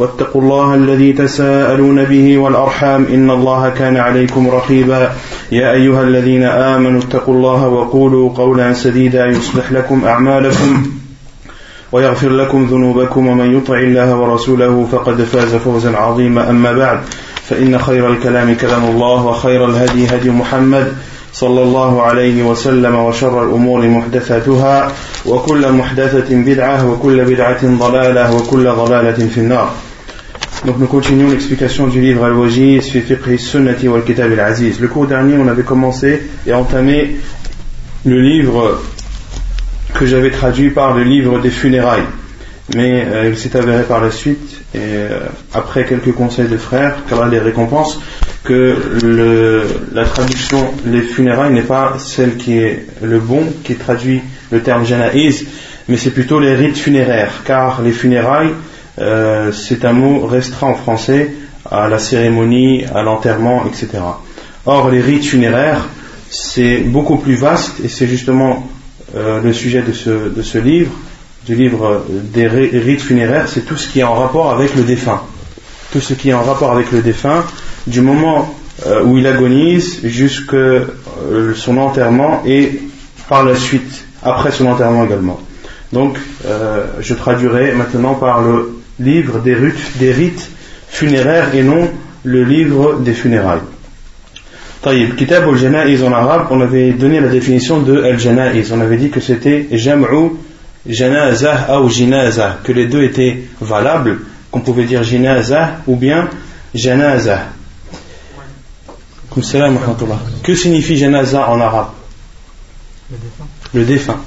واتقوا الله الذي تساءلون به والأرحام إن الله كان عليكم رقيبا. يا أيها الذين آمنوا اتقوا الله وقولوا قولا سديدا يصلح لكم أعمالكم ويغفر لكم ذنوبكم ومن يطع الله ورسوله فقد فاز فوزا عظيما. أما بعد فإن خير الكلام كلام الله وخير الهدي هدي محمد صلى الله عليه وسلم وشر الأمور محدثاتها وكل محدثة بدعة وكل بدعة ضلالة وكل ضلالة في النار. Donc nous continuons l'explication du livre Al-Wajiz fi fiqh sunnati wal kitab al-aziz. Le cours dernier, on avait commencé et entamé le livre que j'avais traduit par le livre des funérailles. Mais euh, il s'est avéré par la suite, et euh, après quelques conseils de frères, car les récompenses, que le, la traduction les funérailles n'est pas celle qui est le bon, qui traduit le terme janaïs, mais c'est plutôt les rites funéraires, car les funérailles, euh, c'est un mot restreint en français à la cérémonie, à l'enterrement, etc. Or, les rites funéraires, c'est beaucoup plus vaste, et c'est justement euh, le sujet de ce, livre, du livre des rites funéraires, c'est tout ce qui est en rapport avec le défunt. Tout ce qui est en rapport avec le défunt, du moment euh, où il agonise jusqu'à euh, son enterrement et par la suite, après son enterrement également. Donc, euh, je traduirai maintenant par le livre des rites, des rites funéraires et non le livre des funérailles. Taïb, Kitab al-Jana'iz en arabe, on avait donné la définition de al-Jana'iz. On avait dit que c'était Jam'u Janazah ou Jinazah, que les deux étaient valables, qu'on pouvait dire Jinazah ou bien Janazah. Que signifie janaza en arabe? Le défunt.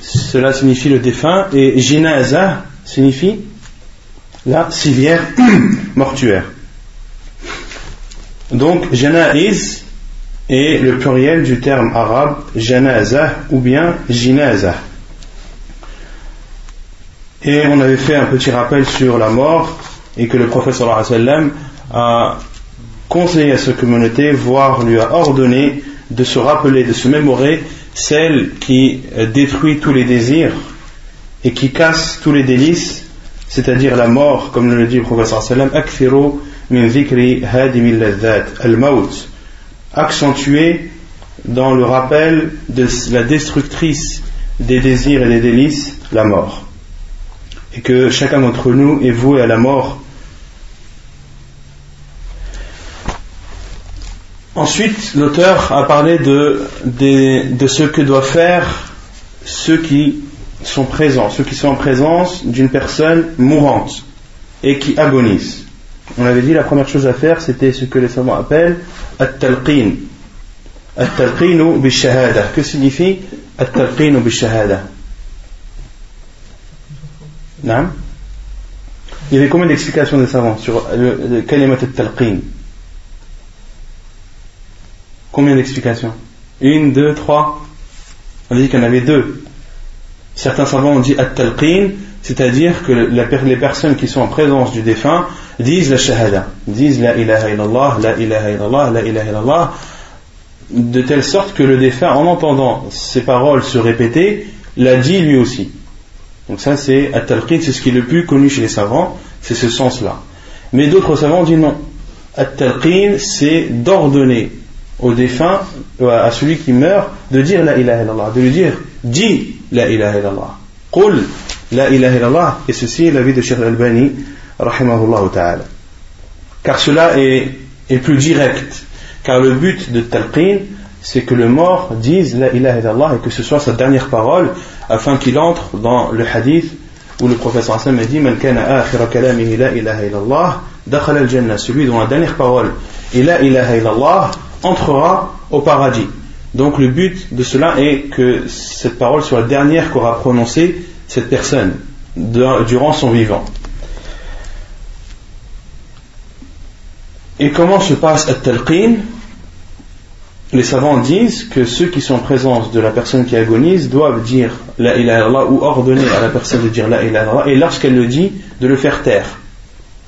Cela signifie le défunt et jinaza signifie la civière mortuaire. Donc janaiz est le pluriel du terme arabe janaza ou bien jinaza. Et on avait fait un petit rappel sur la mort et que le professeur a conseillé à sa communauté, voire lui a ordonné de se rappeler, de se mémorer celle qui détruit tous les désirs et qui casse tous les délices, c'est-à-dire la mort, comme le dit le professeur sallam, akfiru min dans le rappel de la destructrice des désirs et des délices, la mort. Et que chacun d'entre nous est voué à la mort Ensuite, l'auteur a parlé de, de, ce que doivent faire ceux qui sont présents, ceux qui sont en présence d'une personne mourante et qui agonise. On avait dit la première chose à faire, c'était ce que les savants appellent at-talqin. At-talqinu bi-shahada. Que signifie at-talqinu bi-shahada? Il y avait combien d'explications des savants sur le, le kalimat at-talqin? Combien d'explications? Une, deux, trois On a dit qu'il y en avait deux. Certains savants ont dit at-talqin, c'est-à-dire que les personnes qui sont en présence du défunt disent la shahada, disent la ilaha illallah, la ilaha illallah, la ilaha illallah, de telle sorte que le défunt, en entendant ces paroles se répéter, l'a dit lui aussi. Donc ça c'est at-talqin, c'est ce qui est le plus connu chez les savants, c'est ce sens-là. Mais d'autres savants disent non. At-talqin, c'est d'ordonner au défunt, à celui qui meurt, de dire la ilaha illallah, de lui dire dis la ilaha illallah, qul la ilaha illallah, et ceci est l'avis de Cheikh Al-Bani, rahimahullah ta'ala. Car cela est, plus direct, car le but de talqin, c'est que le mort dise la ilaha illallah et que ce soit sa dernière parole, afin qu'il entre dans le hadith où le professeur Hassan a dit Man kana akhira kalamihi la ilaha illallah, dakhala al-jannah, celui dont la dernière parole est la ilaha illallah, entrera au paradis. Donc le but de cela est que cette parole soit la dernière qu'aura prononcée cette personne durant son vivant. Et comment se passe at-talqin? Les savants disent que ceux qui sont en présence de la personne qui agonise doivent dire la ilaha ou ordonner à la personne de dire la ilaha et lorsqu'elle le dit, de le faire taire.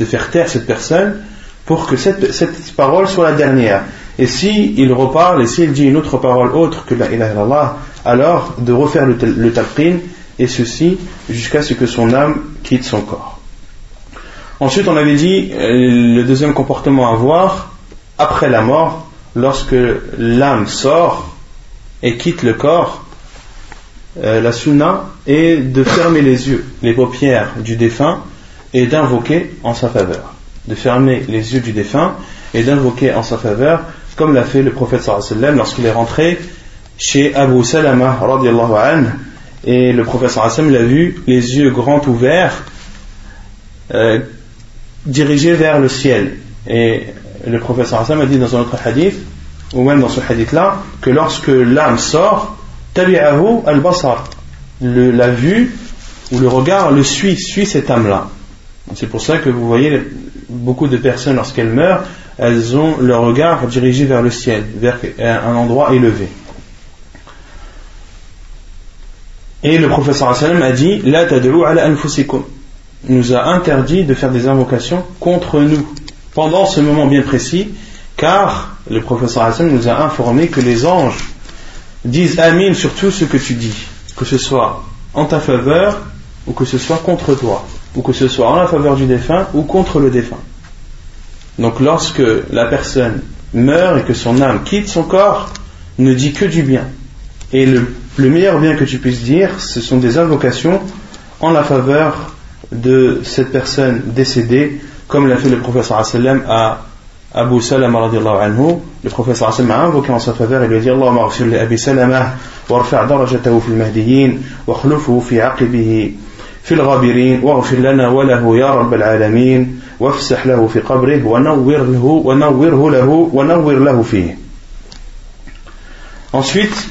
De faire taire cette personne pour que cette parole soit la dernière. Et si il reparle et s'il dit une autre parole autre que la ilaha illallah, alors de refaire le, le talqin et ceci jusqu'à ce que son âme quitte son corps. Ensuite, on avait dit euh, le deuxième comportement à avoir après la mort, lorsque l'âme sort et quitte le corps, euh, la sunna est de fermer les yeux, les paupières du défunt et d'invoquer en sa faveur. De fermer les yeux du défunt et d'invoquer en sa faveur comme l'a fait le prophète sallam lorsqu'il est rentré chez Abu Salama et le prophète sallam l'a vu les yeux grands ouverts euh, dirigés vers le ciel. Et le prophète sallam a dit dans un autre hadith ou même dans ce hadith là que lorsque l'âme sort tabi'ahu al-basar. La vue ou le regard le suit suit cette âme là c'est pour ça que vous voyez beaucoup de personnes lorsqu'elles meurent elles ont leur regard dirigé vers le ciel, vers un endroit élevé. Et le professeur a dit La ala nous a interdit de faire des invocations contre nous pendant ce moment bien précis, car le professeur nous a informé que les anges disent Amin sur tout ce que tu dis, que ce soit en ta faveur ou que ce soit contre toi, ou que ce soit en la faveur du défunt ou contre le défunt. Donc lorsque la personne meurt et que son âme quitte son corps, ne dit que du bien. Et le, meilleur bien que tu puisses dire, ce sont des invocations en la faveur de cette personne décédée, comme l'a fait le professeur sallam à Abu Salama anhu. Le professeur sallam a invoqué en sa faveur et lui a dit Allahumma li Abi Salama warfa' darajatahu fil mahdiyin wa khlufuhu fi aqibihi Ensuite,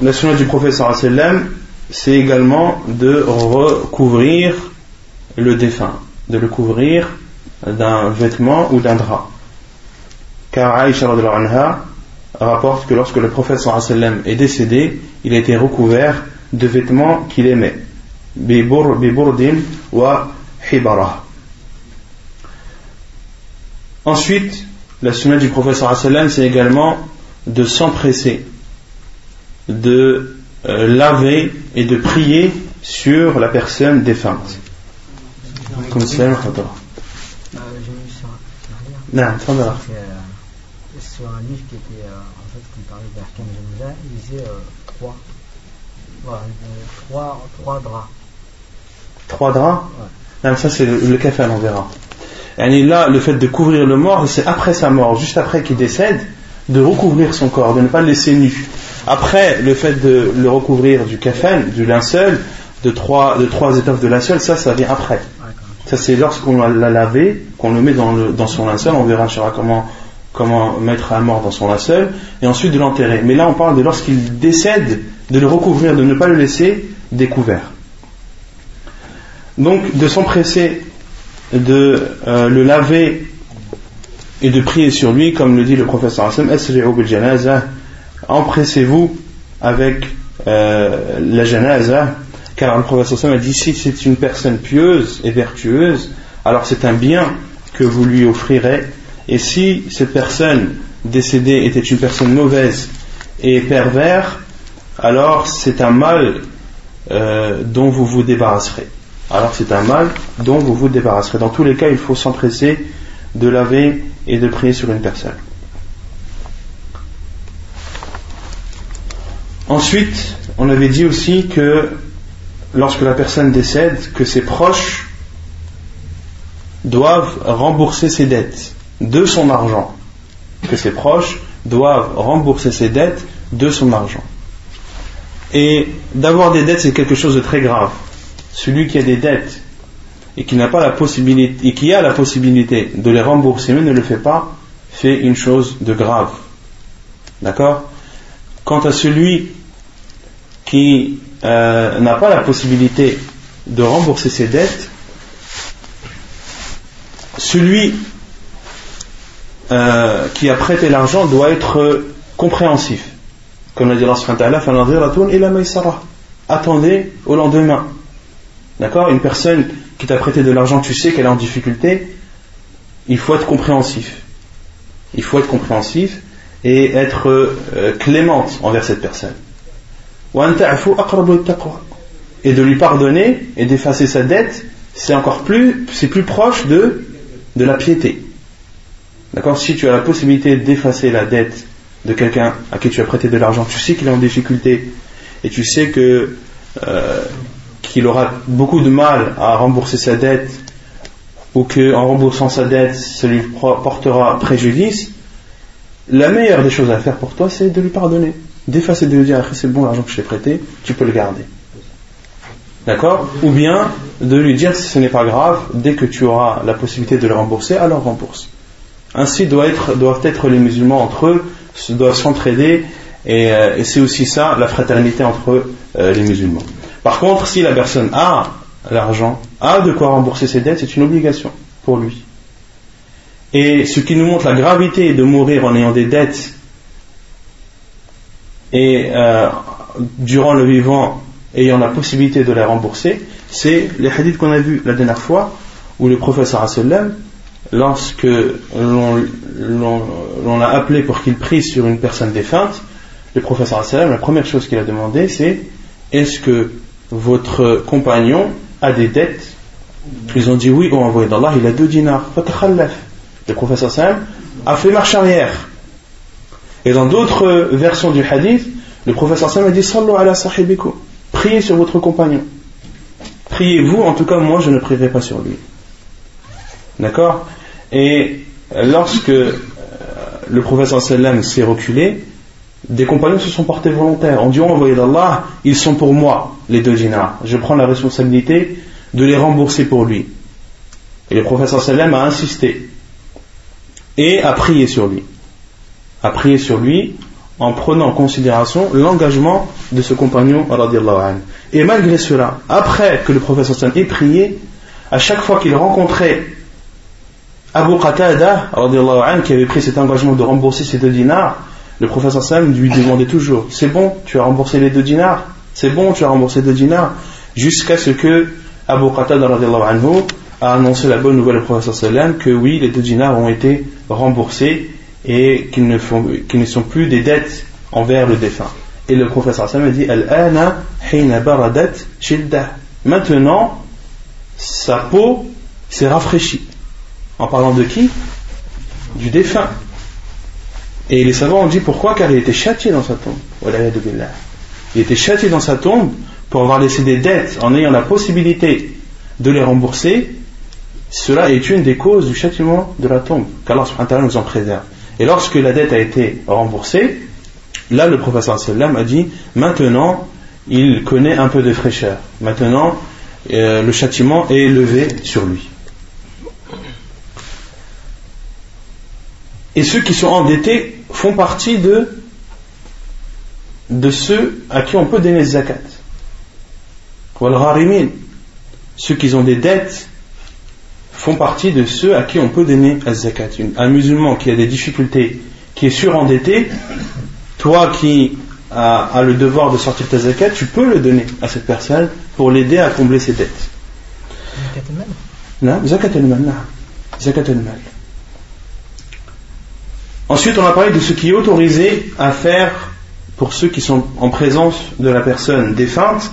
la sunna du professeur c'est également de recouvrir le défunt, de le couvrir d'un vêtement ou d'un drap. Car Aïcha anha rapporte que lorsque le professeur est décédé, il a été recouvert de vêtements qu'il aimait. Wa hibara. Ensuite, la sunna du professeur c'est également de s'empresser, de euh, laver et de prier sur la personne défunte. Comme ça, euh, J'ai vu sur un livre qui était en fait qui parlait d'Arkam Jamila, il disait trois, trois, trois draps. Trois draps. Non, ça c'est le, le café, on verra. Et là, le fait de couvrir le mort, c'est après sa mort, juste après qu'il décède, de recouvrir son corps, de ne pas le laisser nu. Après, le fait de le recouvrir du kafan, du linceul, de trois, de étoffes de linceul, ça, ça vient après. Ça, c'est lorsqu'on l'a lavé, qu'on le met dans son linceul, on verra comment, comment mettre un mort dans son linceul, et ensuite de l'enterrer. Mais là, on parle de lorsqu'il décède, de le recouvrir, de ne pas le laisser découvert. Donc, de s'empresser de euh, le laver et de prier sur lui, comme le dit le professeur empressez-vous avec euh, la janaza, car le professeur a dit si c'est une personne pieuse et vertueuse, alors c'est un bien que vous lui offrirez, et si cette personne décédée était une personne mauvaise et pervers, alors c'est un mal euh, dont vous vous débarrasserez alors c'est un mal dont vous vous débarrasserez. Dans tous les cas, il faut s'empresser de laver et de prier sur une personne. Ensuite, on avait dit aussi que lorsque la personne décède, que ses proches doivent rembourser ses dettes de son argent. Que ses proches doivent rembourser ses dettes de son argent. Et d'avoir des dettes, c'est quelque chose de très grave celui qui a des dettes et qui n'a pas la possibilité et qui a la possibilité de les rembourser mais ne le fait pas, fait une chose de grave. D'accord? Quant à celui qui euh, n'a pas la possibilité de rembourser ses dettes, celui euh, qui a prêté l'argent doit être compréhensif. Comme l'a dit Allah Attendez au lendemain. D'accord? Une personne qui t'a prêté de l'argent, tu sais qu'elle est en difficulté, il faut être compréhensif. Il faut être compréhensif et être euh, clémente envers cette personne. Et de lui pardonner et d'effacer sa dette, c'est encore plus, c'est plus proche de, de la piété. D'accord? Si tu as la possibilité d'effacer la dette de quelqu'un à qui tu as prêté de l'argent, tu sais qu'il est en difficulté et tu sais que euh, qu'il aura beaucoup de mal à rembourser sa dette ou qu'en remboursant sa dette, ça lui portera préjudice, la meilleure des choses à faire pour toi, c'est de lui pardonner, d'effacer, de lui dire c'est bon l'argent que je t'ai prêté, tu peux le garder. D'accord? Ou bien de lui dire si ce n'est pas grave, dès que tu auras la possibilité de le rembourser, alors rembourse. Ainsi doivent être, les musulmans entre eux, doivent s'entraider, et, euh, et c'est aussi ça la fraternité entre euh, les musulmans. Par contre, si la personne a l'argent, a de quoi rembourser ses dettes, c'est une obligation pour lui. Et ce qui nous montre la gravité de mourir en ayant des dettes et euh, durant le vivant ayant la possibilité de les rembourser, c'est les hadiths qu'on a vus la dernière fois où le professeur sallam, lorsque l'on l'a appelé pour qu'il prie sur une personne défunte, le professeur sallam, la première chose qu'il a demandé c'est est-ce que votre compagnon a des dettes Ils ont dit oui, au envoyé d'Allah, il a deux dinars. Le professeur Sam a fait marche arrière. Et dans d'autres versions du hadith, le professeur Sam a dit Sallu ala sahibiku. Priez sur votre compagnon. Priez-vous, en tout cas, moi je ne prierai pas sur lui. D'accord? Et lorsque euh, le professeur sallam s'est reculé, des compagnons se sont portés volontaires. On dit, envoyé d'Allah, ils sont pour moi, les deux dinars. Je prends la responsabilité de les rembourser pour lui. Et le professeur sallam a insisté et a prié sur lui. A prié sur lui en prenant en considération l'engagement de ce compagnon. Et malgré cela, après que le professeur sallam ait prié, à chaque fois qu'il rencontrait Abu Qatada, qui avait pris cet engagement de rembourser ses deux dinars, le professeur Sam lui demandait toujours C'est bon, tu as remboursé les deux dinars? C'est bon, tu as remboursé deux dinars Jusqu'à ce que Abu Qatada anhu, a annoncé la bonne nouvelle au professeur Sallam que oui, les deux dinars ont été remboursés et qu'ils ne, sont plus des dettes envers le défunt. Et le Sallam a dit Maintenant, sa peau s'est rafraîchie. En parlant de qui? Du défunt. Et les savants ont dit pourquoi? Car il était châtié dans sa tombe. Il était châtié dans sa tombe pour avoir laissé des dettes en ayant la possibilité de les rembourser. Cela est une des causes du châtiment de la tombe, qu'Allah nous en préserve. Et lorsque la dette a été remboursée, là le professeur sallam a dit maintenant il connaît un peu de fraîcheur. Maintenant euh, le châtiment est levé sur lui. Et ceux qui sont endettés font partie de, de ceux à qui on peut donner zakat. Ceux qui ont des dettes font partie de ceux à qui on peut donner zakat. Un musulman qui a des difficultés, qui est surendetté, toi qui as, le devoir de sortir ta zakat, tu peux le donner à cette personne pour l'aider à combler ses dettes. Zakat al-mal. Zakat al-mal. Ensuite, on a parlé de ce qui est autorisé à faire pour ceux qui sont en présence de la personne défunte.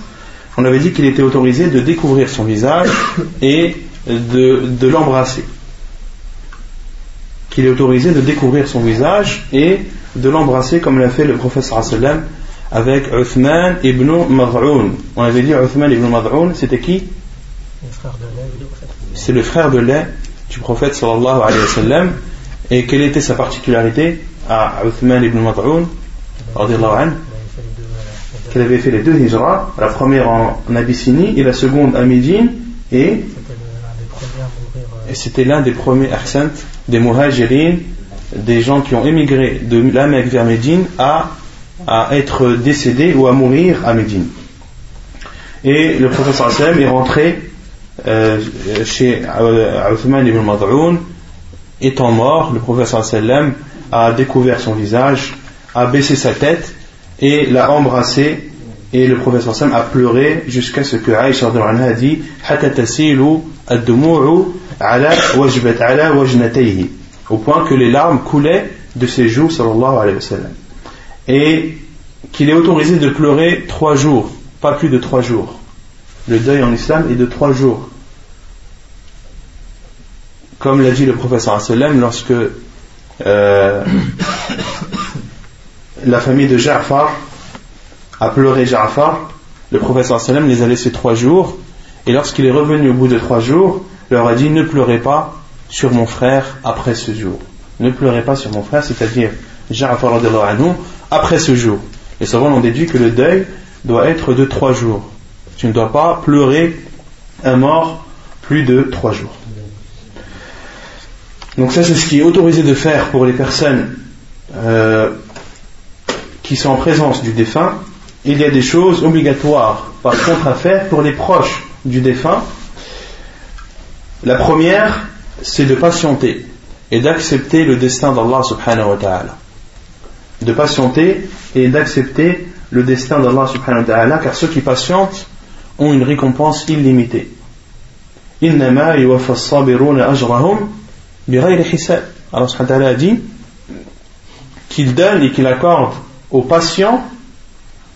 On avait dit qu'il était autorisé de découvrir son visage et de, l'embrasser. Qu'il est autorisé de découvrir son visage et de l'embrasser comme l'a fait le professeur avec Uthman ibn Mad'oun. On avait dit Uthman ibn Mad'oun, c'était qui? C'est le frère de lait du prophète sallallahu alayhi wa sallam et quelle était sa particularité à Uthman ibn Mad'oun? Qu'elle avait fait les deux hijras, la première en, Abyssinie et la seconde à Médine et c'était l'un des premiers accents des muhajirin, des gens qui ont émigré de la Mecque vers Médine à à être décédé ou à mourir à Médine. Et le professeur sallam est rentré euh, chez Uthman ibn Mad'oun, étant mort, le professeur sallam a découvert son visage, a baissé sa tête et l'a embrassé. Et le professeur sallam a pleuré jusqu'à ce que Aïcha a dit au point que les larmes coulaient de ses joues sallallahu alayhi wa sallam. Et qu'il est autorisé de pleurer trois jours pas plus de trois jours. Le deuil en islam est de trois jours. Comme l'a dit le professeur sallam lorsque euh, la famille de Ja'far a pleuré Ja'far le professeur sallam les a laissés trois jours et lorsqu'il est revenu au bout de trois jours leur a dit ne pleurez pas sur mon frère après ce jour. Ne pleurez pas sur mon frère, c'est-à-dire Ja'far après ce jour. Les savants ont déduit que le deuil doit être de trois jours. Tu ne dois pas pleurer un mort plus de trois jours. Donc ça c'est ce qui est autorisé de faire pour les personnes euh, qui sont en présence du défunt. Il y a des choses obligatoires par contre à faire pour les proches du défunt. La première, c'est de patienter et d'accepter le destin d'Allah subhanahu wa ta'ala. De patienter et d'accepter le destin d'Allah subhanahu wa ta'ala, car ceux qui patientent ont une récompense illimitée. Allah subhanahu wa ta'ala dit qu'il donne et qu'il accorde aux patients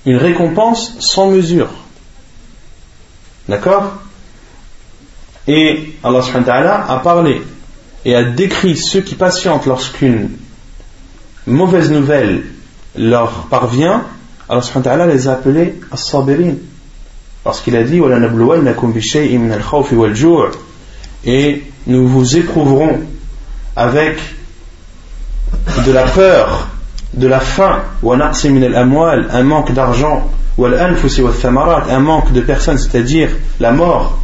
une récompense sans mesure. D'accord? Et Allah a parlé et a décrit ceux qui patientent lorsqu'une mauvaise nouvelle leur parvient. Allah les a appelés as-sabirin. Lorsqu'il a dit et nous vous éprouverons avec de la peur, de la faim, un manque d'argent, un manque de personnes, c'est-à-dire la mort,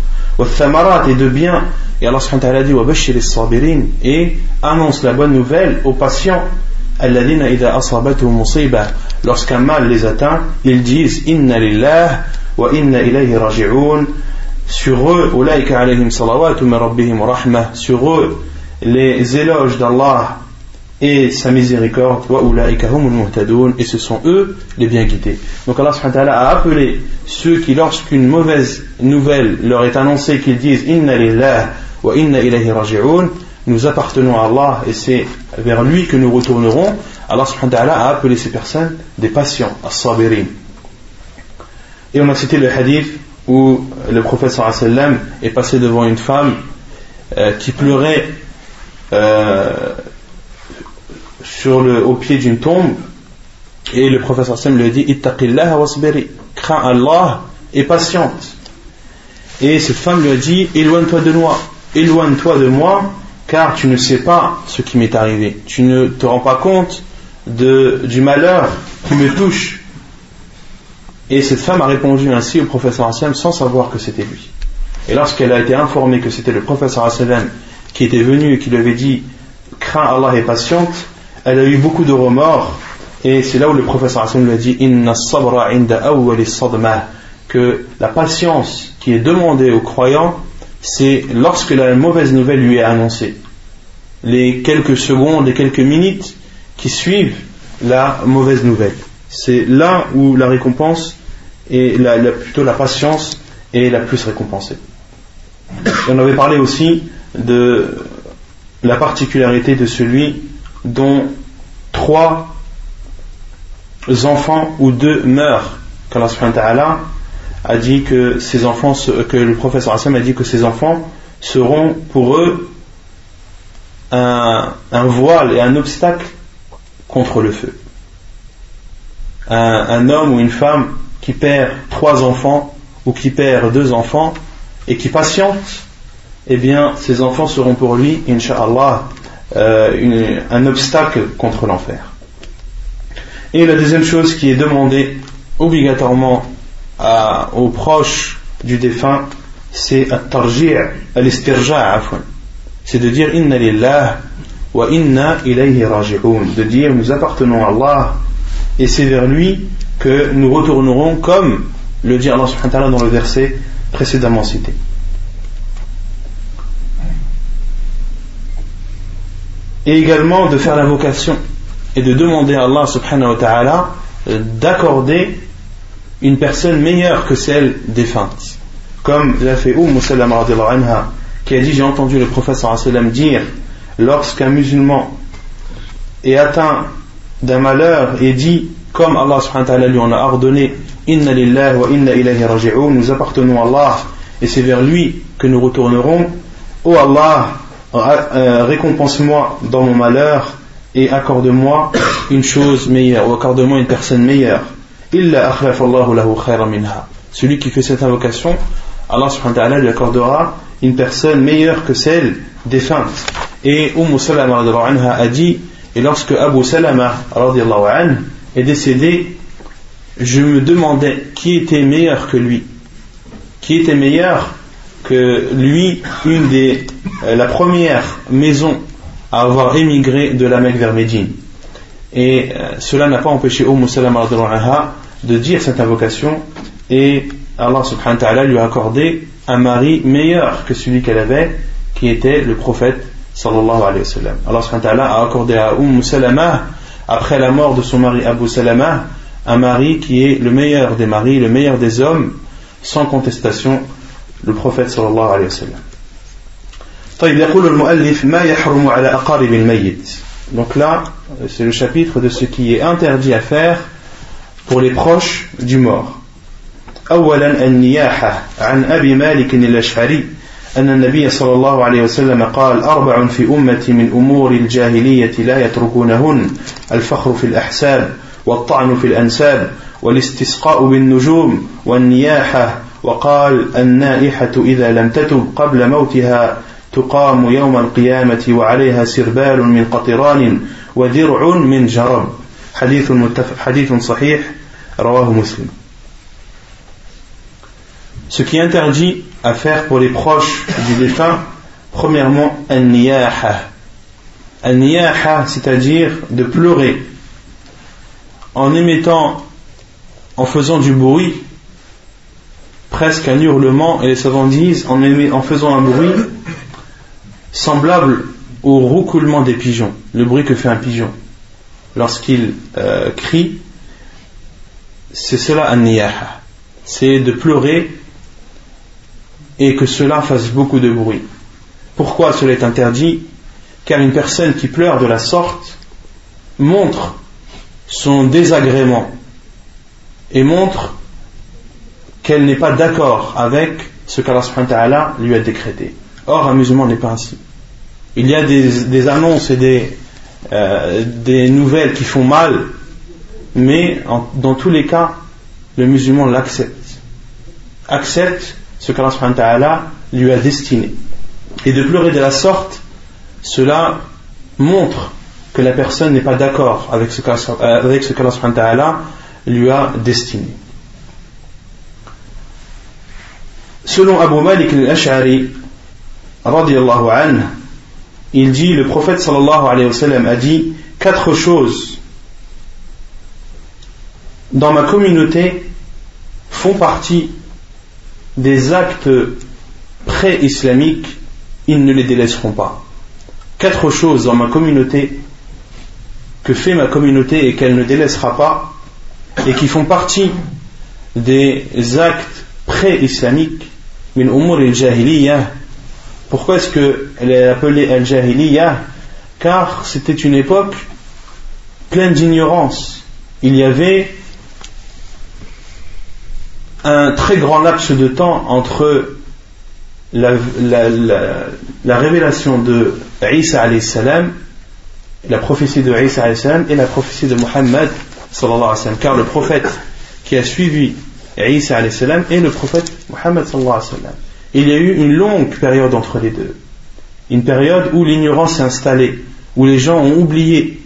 et de bien. Et Allah subhanahu wa ta'ala dit et annonce la bonne nouvelle aux patients. Lorsqu'un mal les atteint, ils disent Inna lillah wa inna ilayhi raji'un. Sur eux, alayhim. Sur eux, les éloges d'Allah et sa miséricorde, et ce sont eux les bien guidés. Donc Allah a appelé ceux qui, lorsqu'une mauvaise nouvelle leur est annoncée, qu'ils disent Inna lillah wa inna ilayhi nous appartenons à Allah et c'est vers lui que nous retournerons. Allah a appelé ces personnes des patients, as-sabirin. Et on a cité le hadith où le prophète est passé devant une femme euh, qui pleurait euh, au pied d'une tombe et le professeur Sam lui a dit crains Allah et patiente. Et cette femme lui a dit Éloigne-toi de moi, éloigne-toi de moi, car tu ne sais pas ce qui m'est arrivé. Tu ne te rends pas compte de, du malheur qui me touche. Et cette femme a répondu ainsi au professeur Hassan sans savoir que c'était lui. Et lorsqu'elle a été informée que c'était le professeur Hassan qui était venu et qui lui avait dit Crains Allah et patiente, elle a eu beaucoup de remords. Et c'est là où le professeur Hassan lui a dit sabra que la patience qui est demandée aux croyants c'est lorsque la mauvaise nouvelle lui est annoncée. Les quelques secondes les quelques minutes qui suivent la mauvaise nouvelle. C'est là où la récompense et la, plutôt la patience est la plus récompensée. On avait parlé aussi de la particularité de celui dont trois enfants ou deux meurent, qu'Allah a dit que ces enfants, que le professeur a dit que ces enfants seront pour eux un, voile et un obstacle contre le feu. Un, homme ou une femme qui perd trois enfants ou qui perd deux enfants et qui patiente, eh bien, ces enfants seront pour lui, inshallah, euh, un obstacle contre l'enfer. Et la deuxième chose qui est demandée obligatoirement aux proches du défunt, c'est C'est de dire inna lillah wa inna ilayhi raji'un. De dire nous appartenons à Allah et c'est vers lui que nous retournerons comme le dit Allah dans le verset précédemment cité. Et également de faire l'invocation et de demander à Allah subhanahu wa ta'ala d'accorder une personne meilleure que celle défunte. Comme l'a fait Umm Salama anha, qui a dit J'ai entendu le prophète dire lorsqu'un musulman est atteint d'un malheur et dit comme Allah subhanahu wa ta'ala lui en a ordonné Inna lillahi wa inna ilayhi raji'un nous appartenons à Allah et c'est vers lui que nous retournerons oh Allah euh, récompense-moi dans mon malheur et accorde-moi une chose meilleure ou accorde-moi une personne meilleure. Celui qui fait cette invocation Allah subhanahu wa ta'ala lui accordera une personne meilleure que celle défunte et Umm Salama a dit et lorsque Abu Salama est décédé je me demandais qui était meilleur que lui. Qui était meilleur que lui une des euh, la première maison à avoir émigré de la Mecque vers Médine et euh, cela n'a pas empêché Umm Salama de dire cette invocation et Allah subhanahu wa ta'ala lui a accordé un mari meilleur que celui qu'elle avait qui était le prophète sallallahu alayhi wa sallam. Allah a accordé à Umm Salama après la mort de son mari Abu Salama un mari qui est le meilleur des maris, le meilleur des hommes sans contestation le prophète sallallahu alayhi wa sallam. طيب يقول المؤلف ما يحرم على أقارب الميت donc là, c'est le chapitre de ce qui est interdit à faire pour les proches du mort. أولا النياحة عن أبي مالك الأشعري أن النبي صلى الله عليه وسلم قال أربع في أمتي من أمور الجاهلية لا يتركونهن الفخر في الأحساب والطعن في الأنساب والاستسقاء بالنجوم والنياحة وقال النائحة إذا لم تتب قبل موتها تقام يوم القيامة وعليها سربال من قطران ودرع من جرب حديث, حديث صحيح رواه مسلم Ce qui interdit à faire pour les proches du défunt, premièrement, al-niyaha. Al-niyaha, c'est-à-dire de pleurer en émettant, en faisant du bruit, presque un hurlement, et les savants disent en, faisant un bruit semblable au roucoulement des pigeons, le bruit que fait un pigeon lorsqu'il euh, crie, c'est cela un niyaha. C'est de pleurer et que cela fasse beaucoup de bruit. Pourquoi cela est interdit? Car une personne qui pleure de la sorte montre son désagrément et montre qu'elle n'est pas d'accord avec ce qu'Allah lui a décrété. Or, un musulman n'est pas ainsi. Il y a des, annonces et des, euh, des nouvelles qui font mal, mais dans tous les cas, le musulman l'accepte. Accepte ce qu'Allah lui a destiné. Et de pleurer de la sorte, cela montre que la personne n'est pas d'accord avec ce qu'Allah lui a destiné. Selon Abu Malik al-Ash'ari, il dit, le prophète sallallahu alayhi wa sallam a dit quatre choses dans ma communauté font partie des actes pré-islamiques, ils ne les délaisseront pas. Quatre choses dans ma communauté que fait ma communauté et qu'elle ne délaissera pas et qui font partie des actes pré-islamiques min umur al-jahiliyyah pourquoi est-ce qu'elle est appelée Al-Jahiliyyah Car c'était une époque pleine d'ignorance. Il y avait un très grand laps de temps entre la, révélation de Isa salam, la prophétie de Isa salam et la prophétie de Muhammad sallallahu alayhi wa car le prophète qui a suivi Isa est le prophète Muhammad sallallahu alayhi sallam il y a eu une longue période entre les deux. Une période où l'ignorance s'est installée, où les gens ont oublié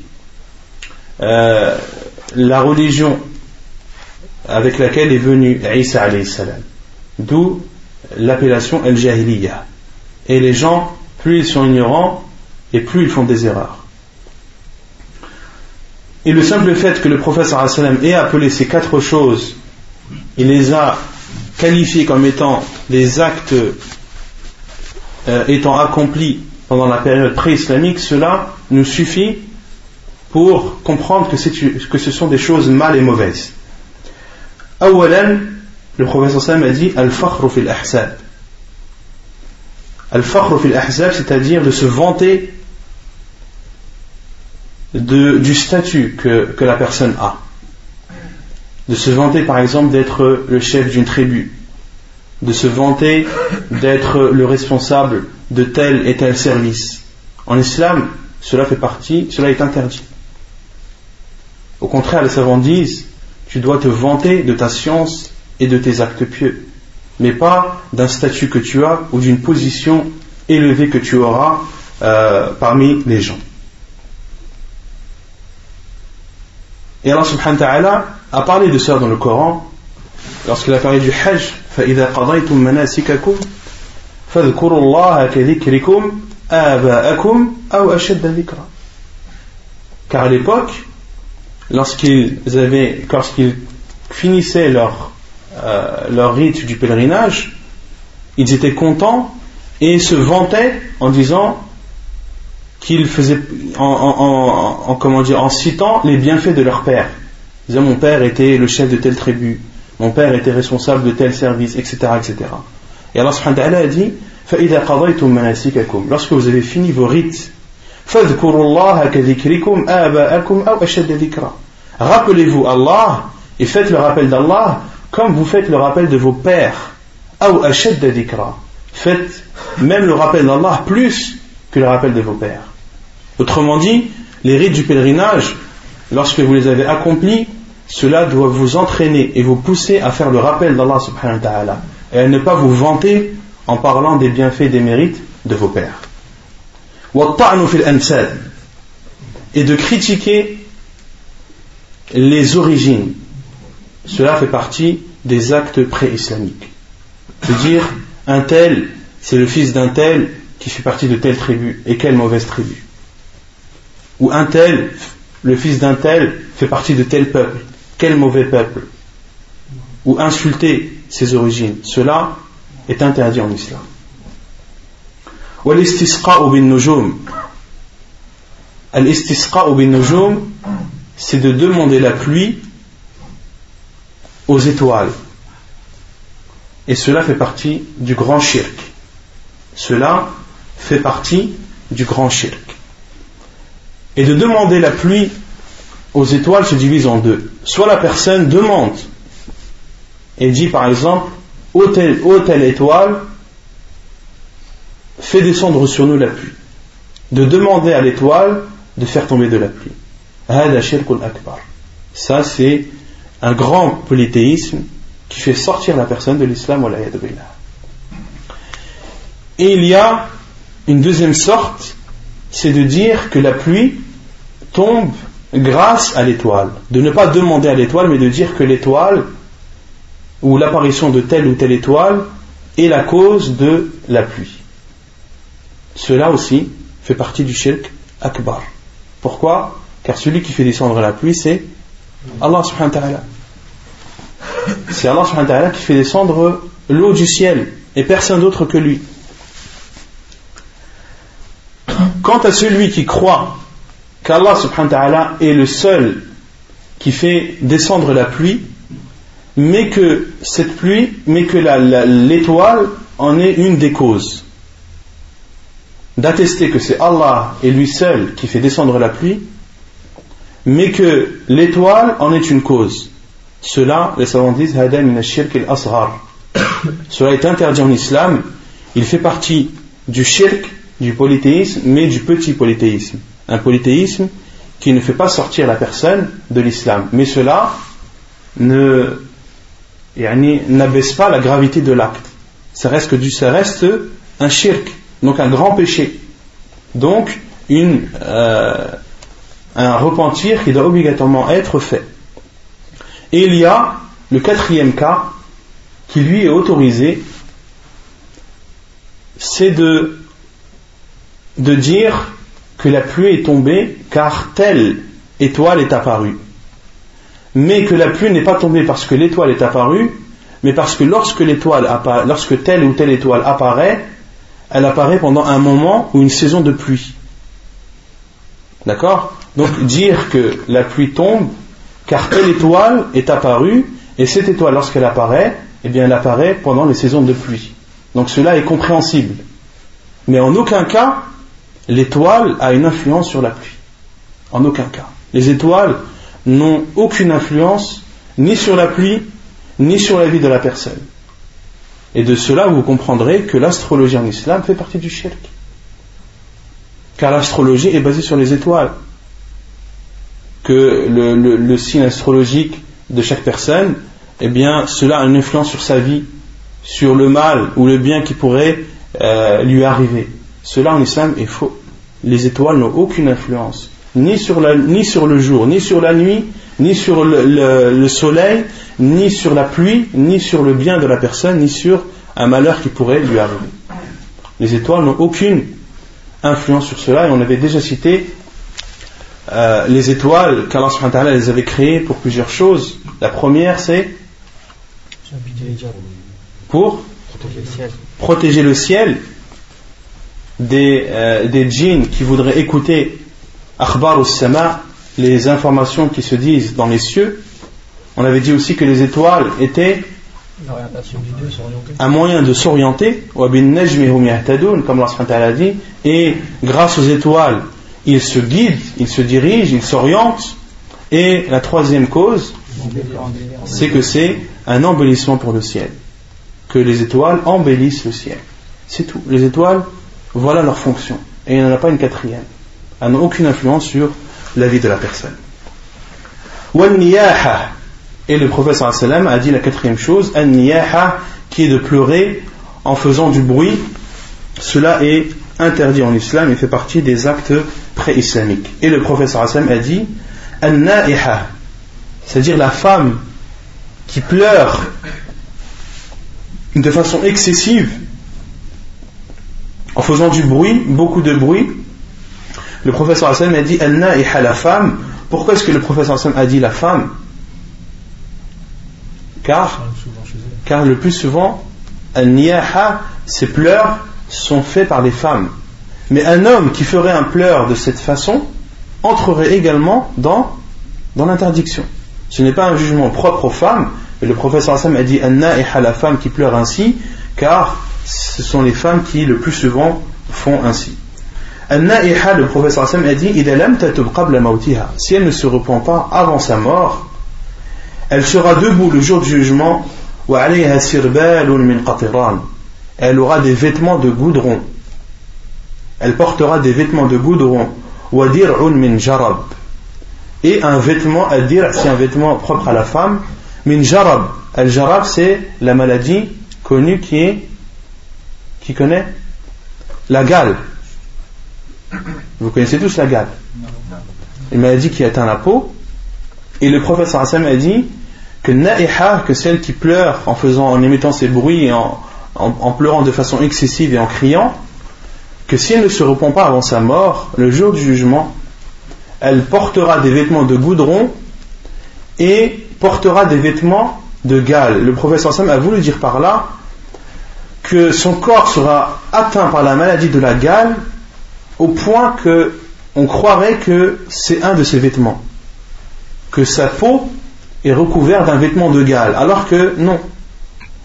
euh, la religion avec laquelle est venu Isa. D'où l'appellation El-Jahiliya. Et les gens, plus ils sont ignorants, et plus ils font des erreurs. Et le simple fait que le prophète ait appelé ces quatre choses, il les a qualifiées comme étant des actes euh, étant accomplis pendant la période pré-islamique, cela nous suffit pour comprendre que, ce sont des choses mal et mauvaises. Awalan, le prophète a dit Al-Fakhru fil ahsab. Al-Fakhru fil ahsab, c'est-à-dire de se vanter du statut que la personne a. De se vanter par exemple d'être le chef d'une tribu, de se vanter d'être le responsable de tel et tel service. En islam, cela fait partie, cela est interdit. Au contraire, les savants disent, tu dois te vanter de ta science et de tes actes pieux, mais pas d'un statut que tu as ou d'une position élevée que tu auras euh, parmi les gens. Et Allah subhanahu wa ta'ala a parlé de ça dans le Coran lorsqu'il a parlé du Hajj فإذا قضيتم مناسككم فاذكروا الله كذكركم آباءكم أو أشد ذكرا car à l'époque lorsqu'ils avaient lorsqu'ils finissaient leur euh, leur rite du pèlerinage ils étaient contents et se vantaient en disant qu'ils faisaient en, comment dire, en citant les bienfaits de leur père. Ils disaient mon père était le chef de telle tribu, mon père était responsable de tel service, etc. etc. Et Allah subhanahu wa ta'ala a dit Lorsque vous avez fini vos rites, Rappelez-vous Allah et faites le rappel d'Allah comme vous faites le rappel de vos pères. Faites même le rappel d'Allah plus que le rappel de vos pères. Autrement dit, les rites du pèlerinage, lorsque vous les avez accomplis, cela doit vous entraîner et vous pousser à faire le rappel d'Allah subhanahu wa ta'ala et à ne pas vous vanter en parlant des bienfaits et des mérites de vos pères. Et de critiquer les origines. Cela fait partie des actes pré-islamiques. De dire un tel, c'est le fils d'un tel qui fait partie de telle tribu et quelle mauvaise tribu ou un tel, le fils d'un tel, fait partie de tel peuple, quel mauvais peuple, ou insulter ses origines, cela est interdit en islam. c'est de demander la pluie aux étoiles. Et cela fait partie du grand shirk. Cela fait partie du grand shirk. Et de demander la pluie aux étoiles se divise en deux. Soit la personne demande et dit par exemple, ô telle, telle étoile, fais descendre sur nous la pluie. De demander à l'étoile de faire tomber de la pluie. Ça, c'est un grand polythéisme qui fait sortir la personne de l'islam. Et il y a une deuxième sorte c'est de dire que la pluie tombe grâce à l'étoile. De ne pas demander à l'étoile, mais de dire que l'étoile, ou l'apparition de telle ou telle étoile, est la cause de la pluie. Cela aussi fait partie du shirk akbar. Pourquoi? Car celui qui fait descendre la pluie, c'est Allah subhanahu wa ta'ala. C'est Allah subhanahu wa ta'ala qui fait descendre l'eau du ciel et personne d'autre que lui. Quant à celui qui croit qu'Allah subhanahu wa ta'ala est le seul qui fait descendre la pluie, mais que cette pluie, mais que l'étoile en est une des causes. D'attester que c'est Allah et lui seul qui fait descendre la pluie, mais que l'étoile en est une cause. Cela, les savants disent, Cela est interdit en islam, il fait partie du shirk du polythéisme, mais du petit polythéisme. Un polythéisme qui ne fait pas sortir la personne de l'islam. Mais cela n'abaisse pas la gravité de l'acte. Ça reste, un shirk, donc un grand péché. Donc, euh, un repentir qui doit obligatoirement être fait. Et il y a le quatrième cas qui lui est autorisé, c'est de de dire que la pluie est tombée car tel étoile est apparue. Mais que la pluie n'est pas tombée parce que l'étoile est apparue, mais parce que lorsque l'étoile lorsque telle ou telle étoile apparaît, elle apparaît pendant un moment ou une saison de pluie. D'accord? Donc dire que la pluie tombe car telle étoile est apparue et cette étoile lorsqu'elle apparaît, eh bien elle apparaît pendant les saisons de pluie. Donc cela est compréhensible. Mais en aucun cas l'étoile a une influence sur la pluie. En aucun cas. Les étoiles n'ont aucune influence ni sur la pluie ni sur la vie de la personne. Et de cela, vous comprendrez que l'astrologie en islam fait partie du shirk. Car l'astrologie est basée sur les étoiles. Que le, signe astrologique de chaque personne, eh bien, cela a une influence sur sa vie, sur le mal ou le bien qui pourrait euh, lui arriver. Cela en islam est faux. Les étoiles n'ont aucune influence, ni sur, ni sur le jour, ni sur la nuit, ni sur le, soleil, ni sur la pluie, ni sur le bien de la personne, ni sur un malheur qui pourrait lui arriver. Les étoiles n'ont aucune influence sur cela et on avait déjà cité euh, les étoiles qu'Allah les avait créées pour plusieurs choses. La première c'est pour protéger le ciel des, euh, des djinns qui voudraient écouter akhbar ou sama les informations qui se disent dans les cieux, on avait dit aussi que les étoiles étaient un moyen de s'orienter, comme Allah a dit, et grâce aux étoiles, ils se guident, ils se dirigent, ils s'orientent. Et la troisième cause, c'est que c'est un embellissement pour le ciel. Que les étoiles embellissent le ciel. C'est tout. Les étoiles, voilà leur fonction. Et il n'y en a pas une quatrième. Elles n'ont aucune influence sur la vie de la personne. Et le prophète a dit la quatrième chose, qui est de pleurer en faisant du bruit. Cela est interdit en islam et fait partie des actes pré-islamiques. Et le prophète a dit, c'est-à-dire la femme qui pleure de façon excessive, en faisant du bruit, beaucoup de bruit, le professeur Hassan a dit Al-Na'iha, la femme. Pourquoi est-ce que le professeur Hassan a dit la femme? Car, car le plus souvent, Al-Niyaha, ces pleurs sont faits par les femmes. Mais un homme qui ferait un pleur de cette façon entrerait également dans, dans l'interdiction. Ce n'est pas un jugement propre aux femmes, mais le professeur Hassan a dit Al-Na'iha, la femme qui pleure ainsi, car ce sont les femmes qui le plus souvent font ainsi. Al-Na'iha, le professeur Hassan a dit Si elle ne se repent pas avant sa mort, elle sera debout le jour du jugement. Elle aura des vêtements de goudron. Elle portera des vêtements de goudron. Et un vêtement, à dire, c'est un vêtement propre à la femme. Min jarab. Al-jarab, c'est la maladie connue qui est. Qui connaît La gale. Vous connaissez tous la gale. Une maladie qui atteint la peau. Et le professeur Hassan a dit que na'iha, que celle qui pleure en faisant, en émettant ses bruits et en, en, pleurant de façon excessive et en criant, que si elle ne se repent pas avant sa mort, le jour du jugement, elle portera des vêtements de goudron et portera des vêtements de gale. Le professeur Sam a voulu dire par là que son corps sera atteint par la maladie de la gale au point que on croirait que c'est un de ses vêtements, que sa peau est recouverte d'un vêtement de gale, alors que non.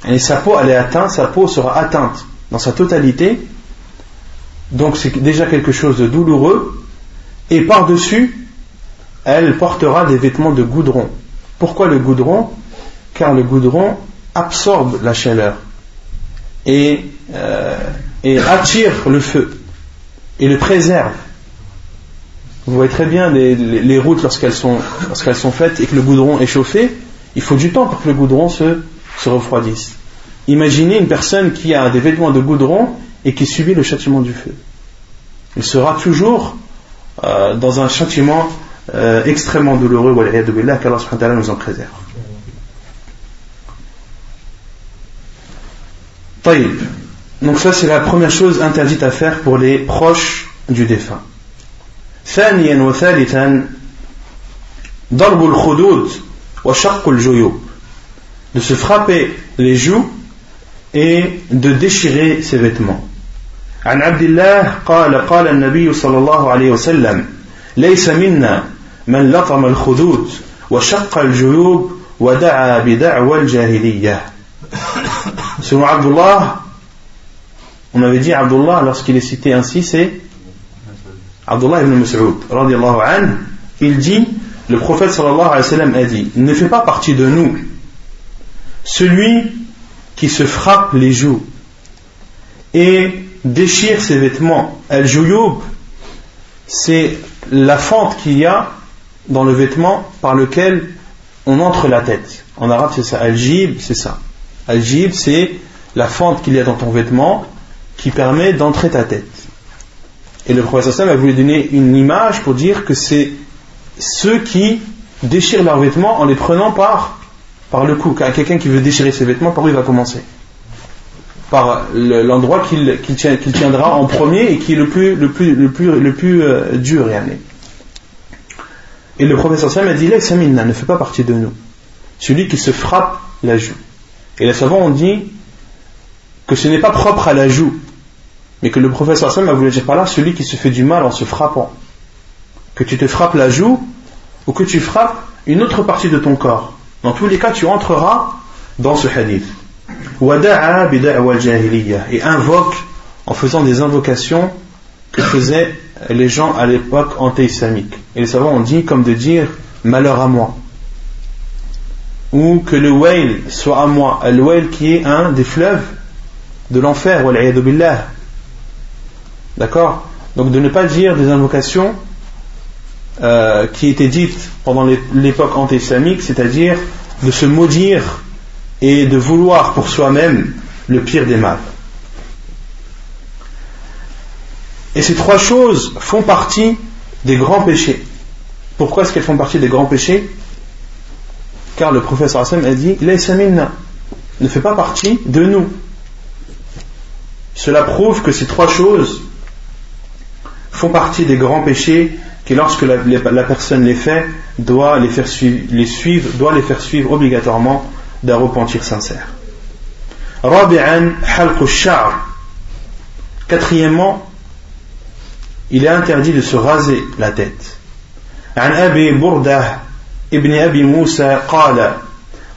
Et sa peau, elle est atteinte, sa peau sera atteinte dans sa totalité, donc c'est déjà quelque chose de douloureux, et par-dessus, elle portera des vêtements de goudron. Pourquoi le goudron? Car le goudron absorbe la chaleur et, euh, et attire le feu et le préserve. Vous voyez très bien les, routes lorsqu'elles sont, faites et que le goudron est chauffé, il faut du temps pour que le goudron se, se refroidisse. Imaginez une personne qui a des vêtements de goudron et qui subit le châtiment du feu. Il sera toujours euh, dans un châtiment euh, extrêmement douloureux, qu'Allah nous en préserve. Donc ça c'est la première chose interdite à faire pour les proches du défunt. ثانيا وثالثا Darbul khudud wa shaqqul juyub. De se frapper les joues et de déchirer ses vêtements. عن عبد الله قال قال النبي صلى الله عليه وسلم ليس منا من لطم الخدود وشق الجيوب ودعا بدعوى الجاهلية Selon Abdullah, on avait dit Abdullah lorsqu'il est cité ainsi, c'est Abdullah ibn Mas'ud, il dit, le prophète sallallahu alayhi wa a dit, ne fait pas partie de nous celui qui se frappe les joues et déchire ses vêtements. Al-Jouyoub, c'est la fente qu'il y a dans le vêtement par lequel on entre la tête. En arabe, c'est ça. Al-Jib, c'est ça. Al-Jib, c'est la fente qu'il y a dans ton vêtement qui permet d'entrer ta tête. Et le professeur a voulu donner une image pour dire que c'est ceux qui déchirent leurs vêtements en les prenant par, par le cou. Quelqu'un qui veut déchirer ses vêtements, par où il va commencer? Par l'endroit qu'il tiendra en premier et qui est le plus, le plus, le plus, le plus euh, dur. Et le Sam a dit Samina ne fait pas partie de nous. Celui qui se frappe la joue. Et les savants ont dit que ce n'est pas propre à la joue, mais que le professeur Sam a voulu dire par là celui qui se fait du mal en se frappant. Que tu te frappes la joue ou que tu frappes une autre partie de ton corps. Dans tous les cas, tu entreras dans ce hadith. Et invoque en faisant des invocations que faisaient les gens à l'époque anté-islamique. Et les savants ont dit comme de dire malheur à moi. Ou que le whale soit à moi. Le whale qui est un des fleuves de l'enfer. D'accord? Donc de ne pas dire des invocations euh, qui étaient dites pendant l'époque anté-islamique, c'est-à-dire de se maudire et de vouloir pour soi-même le pire des mal. Et ces trois choses font partie des grands péchés. Pourquoi est-ce qu'elles font partie des grands péchés? Car le professeur Hassan a dit ne fait pas partie de nous. Cela prouve que ces trois choses font partie des grands péchés qui, lorsque la, personne les fait, doit les, faire suivre, les suivre, doit les faire suivre obligatoirement d'un repentir sincère. Quatrièmement, il est interdit de se raser la tête. عن أبي بردة ابن أبي موسى قال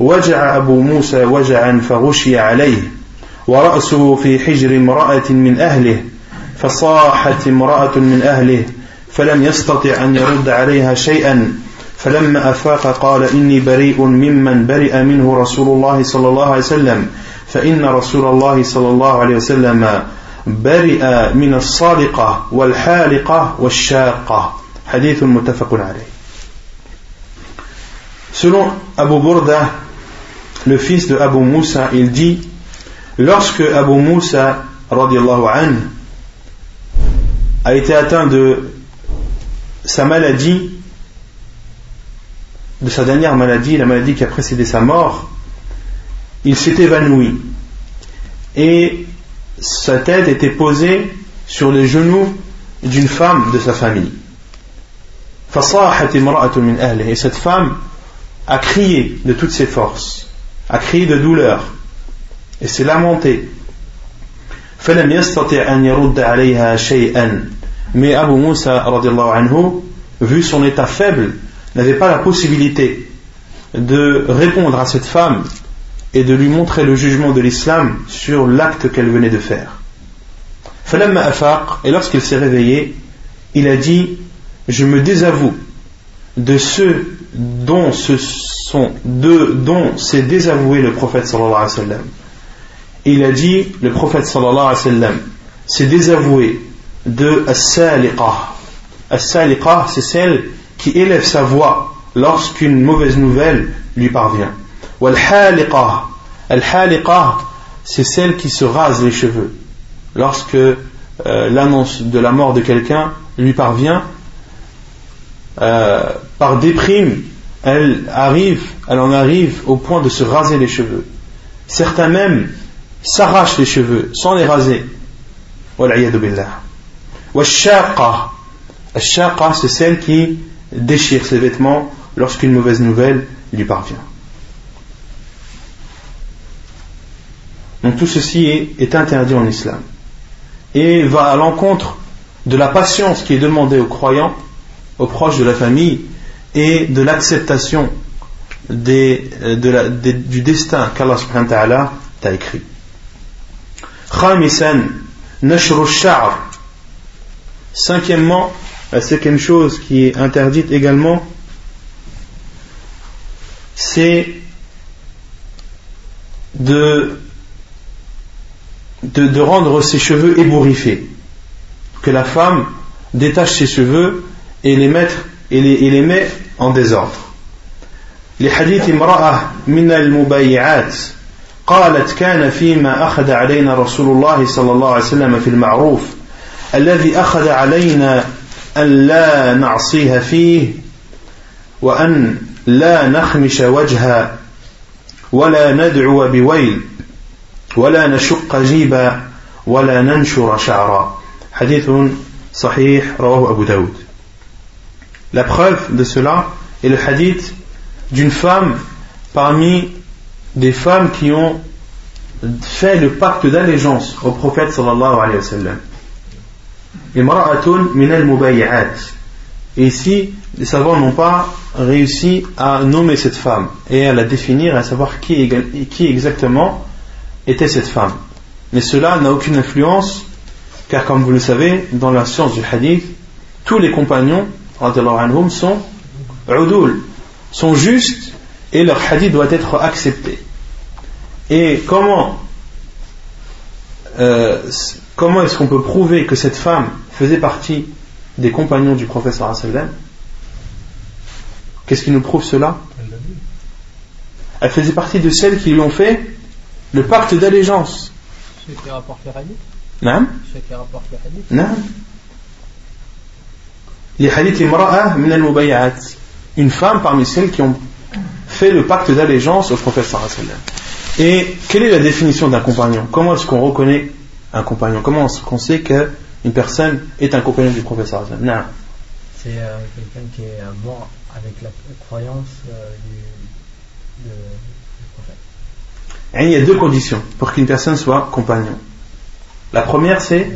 وجع أبو موسى وجعا فغشي عليه ورأسه في حجر امرأة من أهله فصاحت امرأة من أهله فلم يستطع أن يرد عليها شيئا فلما أفاق قال إني بريء ممن برئ منه رسول الله صلى الله عليه وسلم فإن رسول الله صلى الله عليه وسلم برئ من الصادقة والحالقة والشاقة. حديث متفق عليه. Selon Abu Burda, le fils de Abu Moussa, il dit Lorsque Abu Moussa an, a été atteint de sa maladie, de sa dernière maladie, la maladie qui a précédé sa mort, il s'est évanoui. Et sa tête était posée sur les genoux d'une femme de sa famille. Et cette femme a crié de toutes ses forces, a crié de douleur, et s'est lamentée. Mais Abu Musa, vu son état faible, n'avait pas la possibilité de répondre à cette femme et de lui montrer le jugement de l'islam sur l'acte qu'elle venait de faire. Et lorsqu'il s'est réveillé, il a dit Je me désavoue de ceux dont ce sont de, dont s'est désavoué le prophète sallallahu alayhi wa sallam. Il a dit le prophète sallallahu alayhi wa sallam s'est désavoué de as-saliqah. As-saliqah, c'est celle qui élève sa voix lorsqu'une mauvaise nouvelle lui parvient. Wal-haliqah. Al-haliqah, c'est celle qui se rase les cheveux. Lorsque euh, l'annonce de la mort de quelqu'un lui parvient, euh, par déprime, elle arrive, elle en arrive au point de se raser les cheveux. Certains même s'arrachent les cheveux sans les raser. Wa c'est celle qui déchire ses vêtements lorsqu'une mauvaise nouvelle lui parvient. Donc tout ceci est, interdit en islam et va à l'encontre de la patience qui est demandée aux croyants, aux proches de la famille et de l'acceptation euh, du destin qu'Allah subhanahu wa ta'ala t'a écrit. Cinquièmement, la cinquième chose qui est interdite également, c'est de, de, rendre ses cheveux ébouriffés. Que la femme détache ses cheveux et les, mettre, et les, et les met en désordre. Les hadiths امرأة من المبايعات قالت كان فيما أخذ علينا رسول الله صلى الله عليه وسلم في المعروف الذي أخذ علينا أن لا نعصيها فيه وأن لا نخمش وجها ولا ندعو بويل ولا نشق جيبا ولا ننشر شعرا حديث صحيح رواه أبو داود La preuve de cela est le hadith d'une femme parmi des femmes qui ont fait le pacte d'allégeance au prophète sallallahu alayhi wa sallam. Et ici, les savants n'ont pas réussi à nommer cette femme et à la définir, à savoir qui, qui exactement était cette femme. Mais cela n'a aucune influence, car comme vous le savez, dans la science du hadith, tous les compagnons anhum, sont sont justes et leur hadith doit être accepté. Et comment, euh, comment est-ce qu'on peut prouver que cette femme faisait partie des compagnons du professeur sallam? Qu'est-ce qui nous prouve cela? Elle faisait partie de celles qui lui ont fait le pacte d'allégeance. Non. Ceux qui rapportent le hadith? Non. Les hadiths imra'a min al Une femme parmi celles qui ont fait le pacte d'allégeance au prophète sallam. Et quelle est la définition d'un compagnon? Comment est-ce qu'on reconnaît un compagnon? Comment est-ce qu'on sait qu'une personne est un compagnon du prophète sallam? Non. C'est euh, quelqu'un qui est mort avec la croyance euh, du, prophète. il y a deux conditions pour qu'une personne soit compagnon. La première, c'est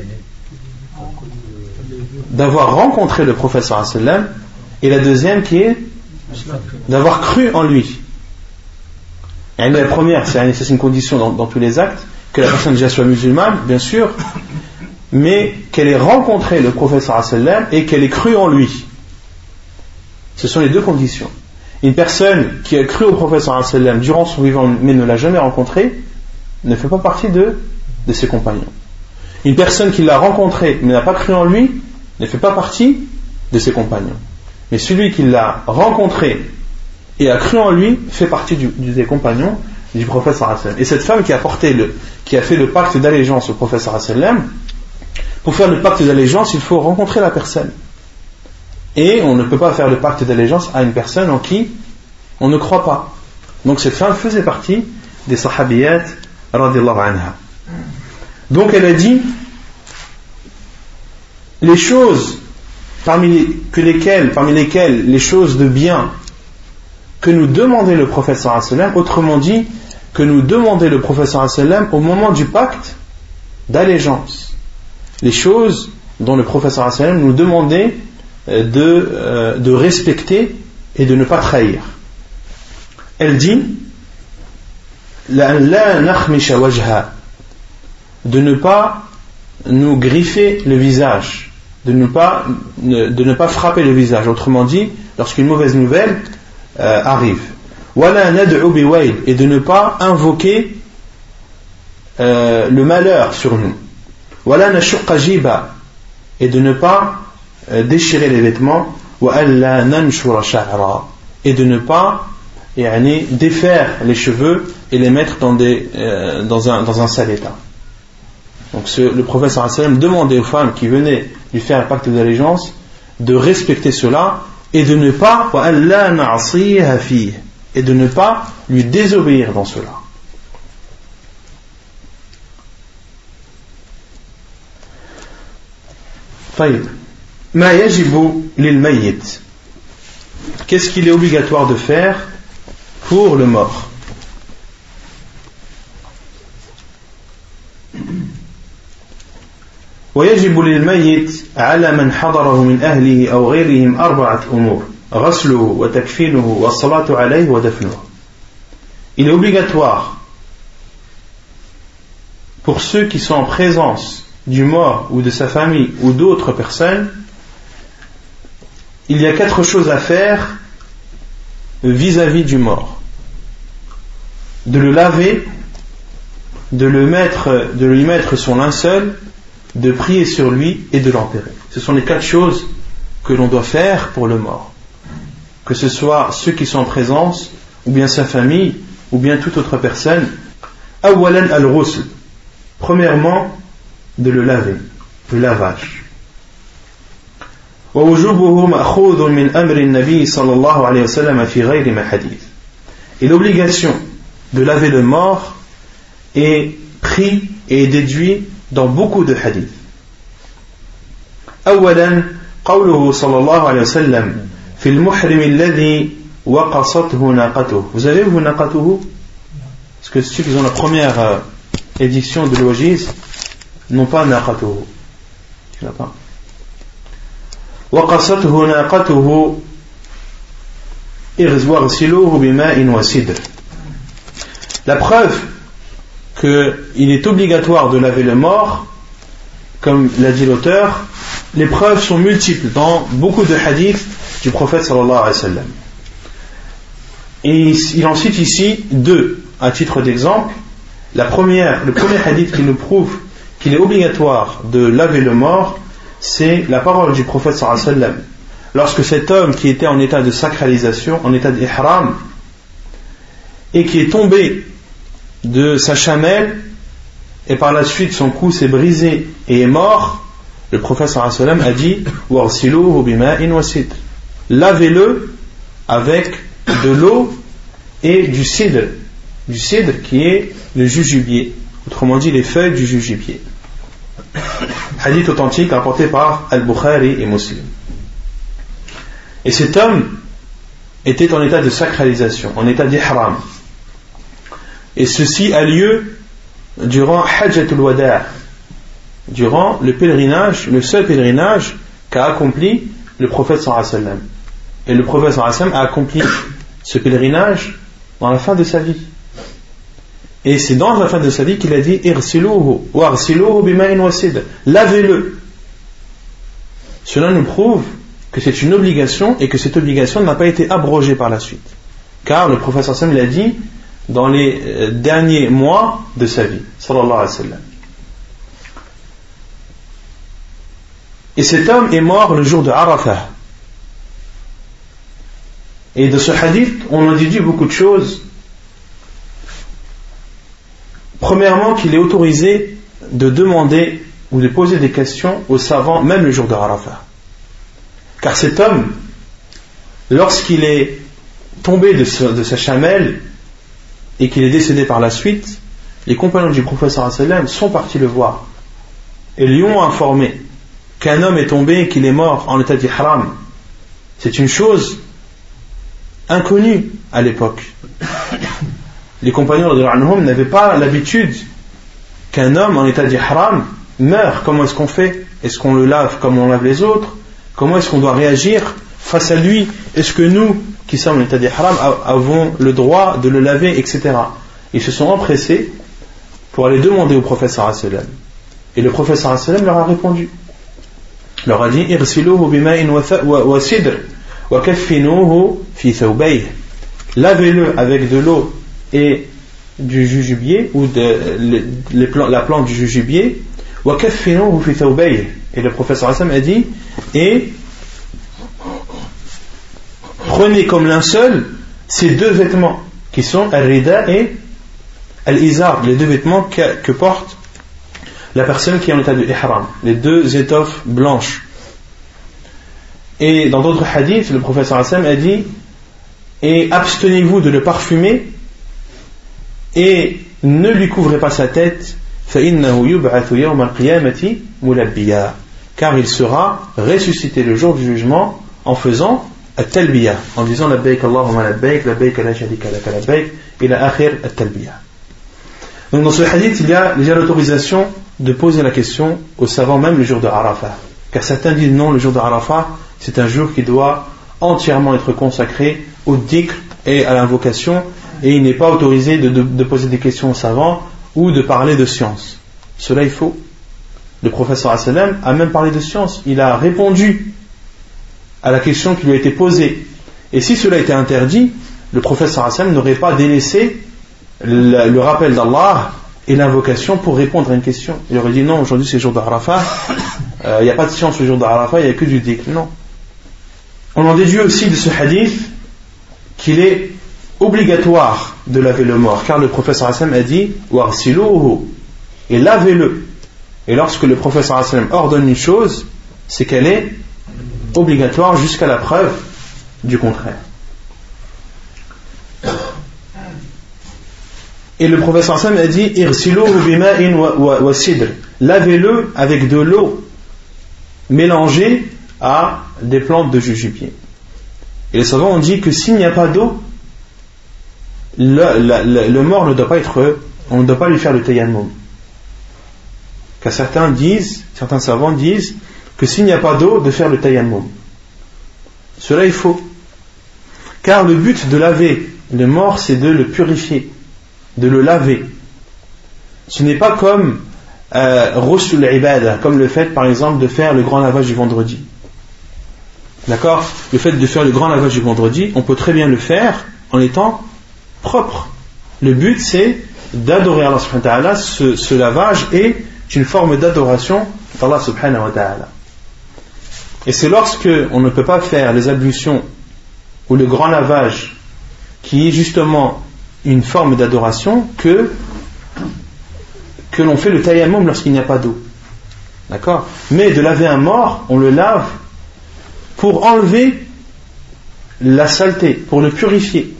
d'avoir rencontré le prophète sallam et la deuxième qui est d'avoir cru en lui. La première, c'est une condition dans, tous les actes, que la personne déjà soit musulmane, bien sûr, mais qu'elle ait rencontré le prophète sallam et qu'elle ait cru en lui. Ce sont les deux conditions. Une personne qui a cru au prophète sallam durant son vivant mais ne l'a jamais rencontré ne fait pas partie de, de ses compagnons. Une personne qui l'a rencontré mais n'a pas cru en lui ne fait pas partie de ses compagnons. Mais celui qui l'a rencontré et a cru en lui fait partie des compagnons du prophète sallam. Et cette femme qui a fait le pacte d'allégeance au prophète sallam, pour faire le pacte d'allégeance, il faut rencontrer la personne. Et on ne peut pas faire le pacte d'allégeance à une personne en qui on ne croit pas. Donc cette femme faisait partie des sahabiyat anha. Donc elle a dit les choses parmi, que lesquelles, parmi lesquelles les choses de bien que nous demandait le prophète sallam, autrement dit, que nous demandait le prophète sallam au moment du pacte d'allégeance. Les choses dont le prophète sallam nous demandait euh, de, euh, de respecter et de ne pas trahir. Elle dit de ne pas nous griffer le visage de ne pas, de ne pas frapper le visage. Autrement dit, lorsqu'une mauvaise nouvelle euh, arrive. Et de ne pas invoquer euh, le malheur sur nous. Et de ne pas euh, déchirer les vêtements. Et de ne pas défaire les cheveux et les mettre dans, des, dans, un, dans un sale état. Donc le professeur sallam demandait aux femmes qui venaient lui faire un pacte d'allégeance de respecter cela et de ne pas et de ne pas lui désobéir dans cela. qu'est-ce qu'il est obligatoire de faire pour le mort? ويجب للميت على من حضره من أهله أو غيرهم أربعة أمور غسله وتكفينه والصلاة عليه ودفنه Il est obligatoire pour ceux qui sont en présence du mort ou de sa famille ou d'autres personnes, il y a quatre choses à faire vis-à-vis du mort. De le laver, de, le mettre, de lui mettre son linceul, de prier sur lui et de l'enterrer. Ce sont les quatre choses que l'on doit faire pour le mort. Que ce soit ceux qui sont en présence, ou bien sa famille, ou bien toute autre personne. Awalan al-ghusl. Premièrement, de le laver, le lavage. ووجوبه مأخوذ من أمر النبي صلى الله عليه وسلم في غير ما حديث. Et l'obligation de laver le mort est pris et déduit dans beaucoup de hadiths. أولا قوله صلى الله عليه وسلم في المحرم الذي وقصته ناقته. Vous avez vu ناقته Parce que ceux qui ont la première euh, édition de l'Oasis n'ont pas ناقته. Tu n'as pas وقصته ناقته واغسلوه بماء وسدر La preuve qu'il est obligatoire de laver le mort, comme l'a dit l'auteur, les preuves sont multiples dans beaucoup de hadiths du prophète sallallahu alayhi wa sallam. Et il en cite ici deux, à titre d'exemple. La première, le premier hadith qui nous prouve qu'il est obligatoire de laver le mort, c'est la parole du prophète sallallahu alayhi wa sallam. Lorsque cet homme qui était en état de sacralisation, en état d'ihram, et qui est tombé de sa chamelle et par la suite son cou s'est brisé et est mort, le prophète sallam a dit Lavez-le avec de l'eau et du cidre, du cidre qui est le jujubier, autrement dit les feuilles du jujubier. Hadith authentique rapporté par Al-Bukhari et Muslim. Et cet homme était en état de sacralisation, en état d'ihram. Et ceci a lieu durant Hajjatul Wada', durant le pèlerinage, le seul pèlerinage qu'a accompli le prophète sallam. Et le prophète sallam a accompli ce pèlerinage dans la fin de sa vie. Et c'est dans la fin de sa vie qu'il a dit Lavez-le. Cela nous prouve que c'est une obligation et que cette obligation n'a pas été abrogée par la suite. Car le prophète sallam l'a dit dans les euh, derniers mois de sa vie. Sallallahu. Et cet homme est mort le jour de Arafah. Et de ce hadith, on en déduit beaucoup de choses. Premièrement, qu'il est autorisé de demander ou de poser des questions aux savants, même le jour de Arafah. Car cet homme, lorsqu'il est tombé de, sa chamelle, et qu'il est décédé par la suite, les compagnons du professeur sont partis le voir et lui ont informé qu'un homme est tombé et qu'il est mort en état d'ihram. C'est une chose inconnue à l'époque. Les compagnons de n'avaient pas l'habitude qu'un homme en état d'ihram meurt. Comment est-ce qu'on fait? Est-ce qu'on le lave comme on lave les autres? Comment est-ce qu'on doit réagir face à lui? Est-ce que nous, qui sommes en état d'ihram avons le droit de le laver, etc. Ils se sont empressés pour aller demander au professeur sallam. Et le professeur sallam leur a répondu. Il leur a dit Lavez-le avec de l'eau et du jujubier ou de la plante du jujubier et le professeur sallam a dit et prenez comme linceul ces deux vêtements qui sont al-rida et al-izar, les deux vêtements que, porte la personne qui est en état de ihram, les deux étoffes blanches. Et dans d'autres hadiths, le professeur Hassan a dit Et abstenez-vous de le parfumer et ne lui couvrez pas sa tête, car il sera ressuscité le jour du jugement en faisant التلبية en disant لبيك اللهم لبيك لبيك لا شريك لك لبيك إلى آخر التلبية Donc dans ce hadith, il y a déjà l'autorisation de poser la question aux savants même le jour de Arafat. Car certains disent non, le jour de Arafat, c'est un jour qui doit entièrement être consacré au dhikr et à l'invocation, et il n'est pas autorisé de, de, de, poser des questions aux savants ou de parler de science. Cela est faux. Le professeur Assalam a même parlé de science. Il a répondu à la question qui lui a été posée. Et si cela était interdit, le Assalam n'aurait pas délaissé le, rappel d'Allah et l'invocation pour répondre à une question. Il aurait dit non, aujourd'hui c'est jour d'Arafat, euh, il n'y a pas de science le jour d'Arafat, il n'y a que du dhikr. Non. On en déduit aussi de ce hadith qu'il est obligatoire de laver le mort, car le professeur Hassan a dit et lavez-le. Et lorsque le professeur Hassan ordonne une chose, c'est qu'elle est obligatoire jusqu'à la preuve du contraire. Et le professeur Hassan a dit lavez-le avec de l'eau mélangée à des plantes de jujubier. Et les savants ont dit que s'il n'y a pas d'eau, le, mort ne doit pas être, on ne doit pas lui faire le tayammum. Car certains disent, certains savants disent que s'il n'y a pas d'eau, de faire le tayammum. Cela est faux. Car le but de laver le mort, c'est de le purifier, de le laver. Ce n'est pas comme euh, comme le fait par exemple de faire le grand lavage du vendredi. D'accord? Le fait de faire le grand lavage du vendredi, on peut très bien le faire en étant propre. Le but, c'est d'adorer Allah subhanahu wa ta'ala. Ce, ce, lavage est une forme d'adoration d'Allah subhanahu wa ta'ala. Et c'est lorsque on ne peut pas faire les ablutions ou le grand lavage qui est justement une forme d'adoration que, que l'on fait le tayammum lorsqu'il n'y a pas d'eau. D'accord? Mais de laver un mort, on le lave pour enlever la saleté, pour le purifier.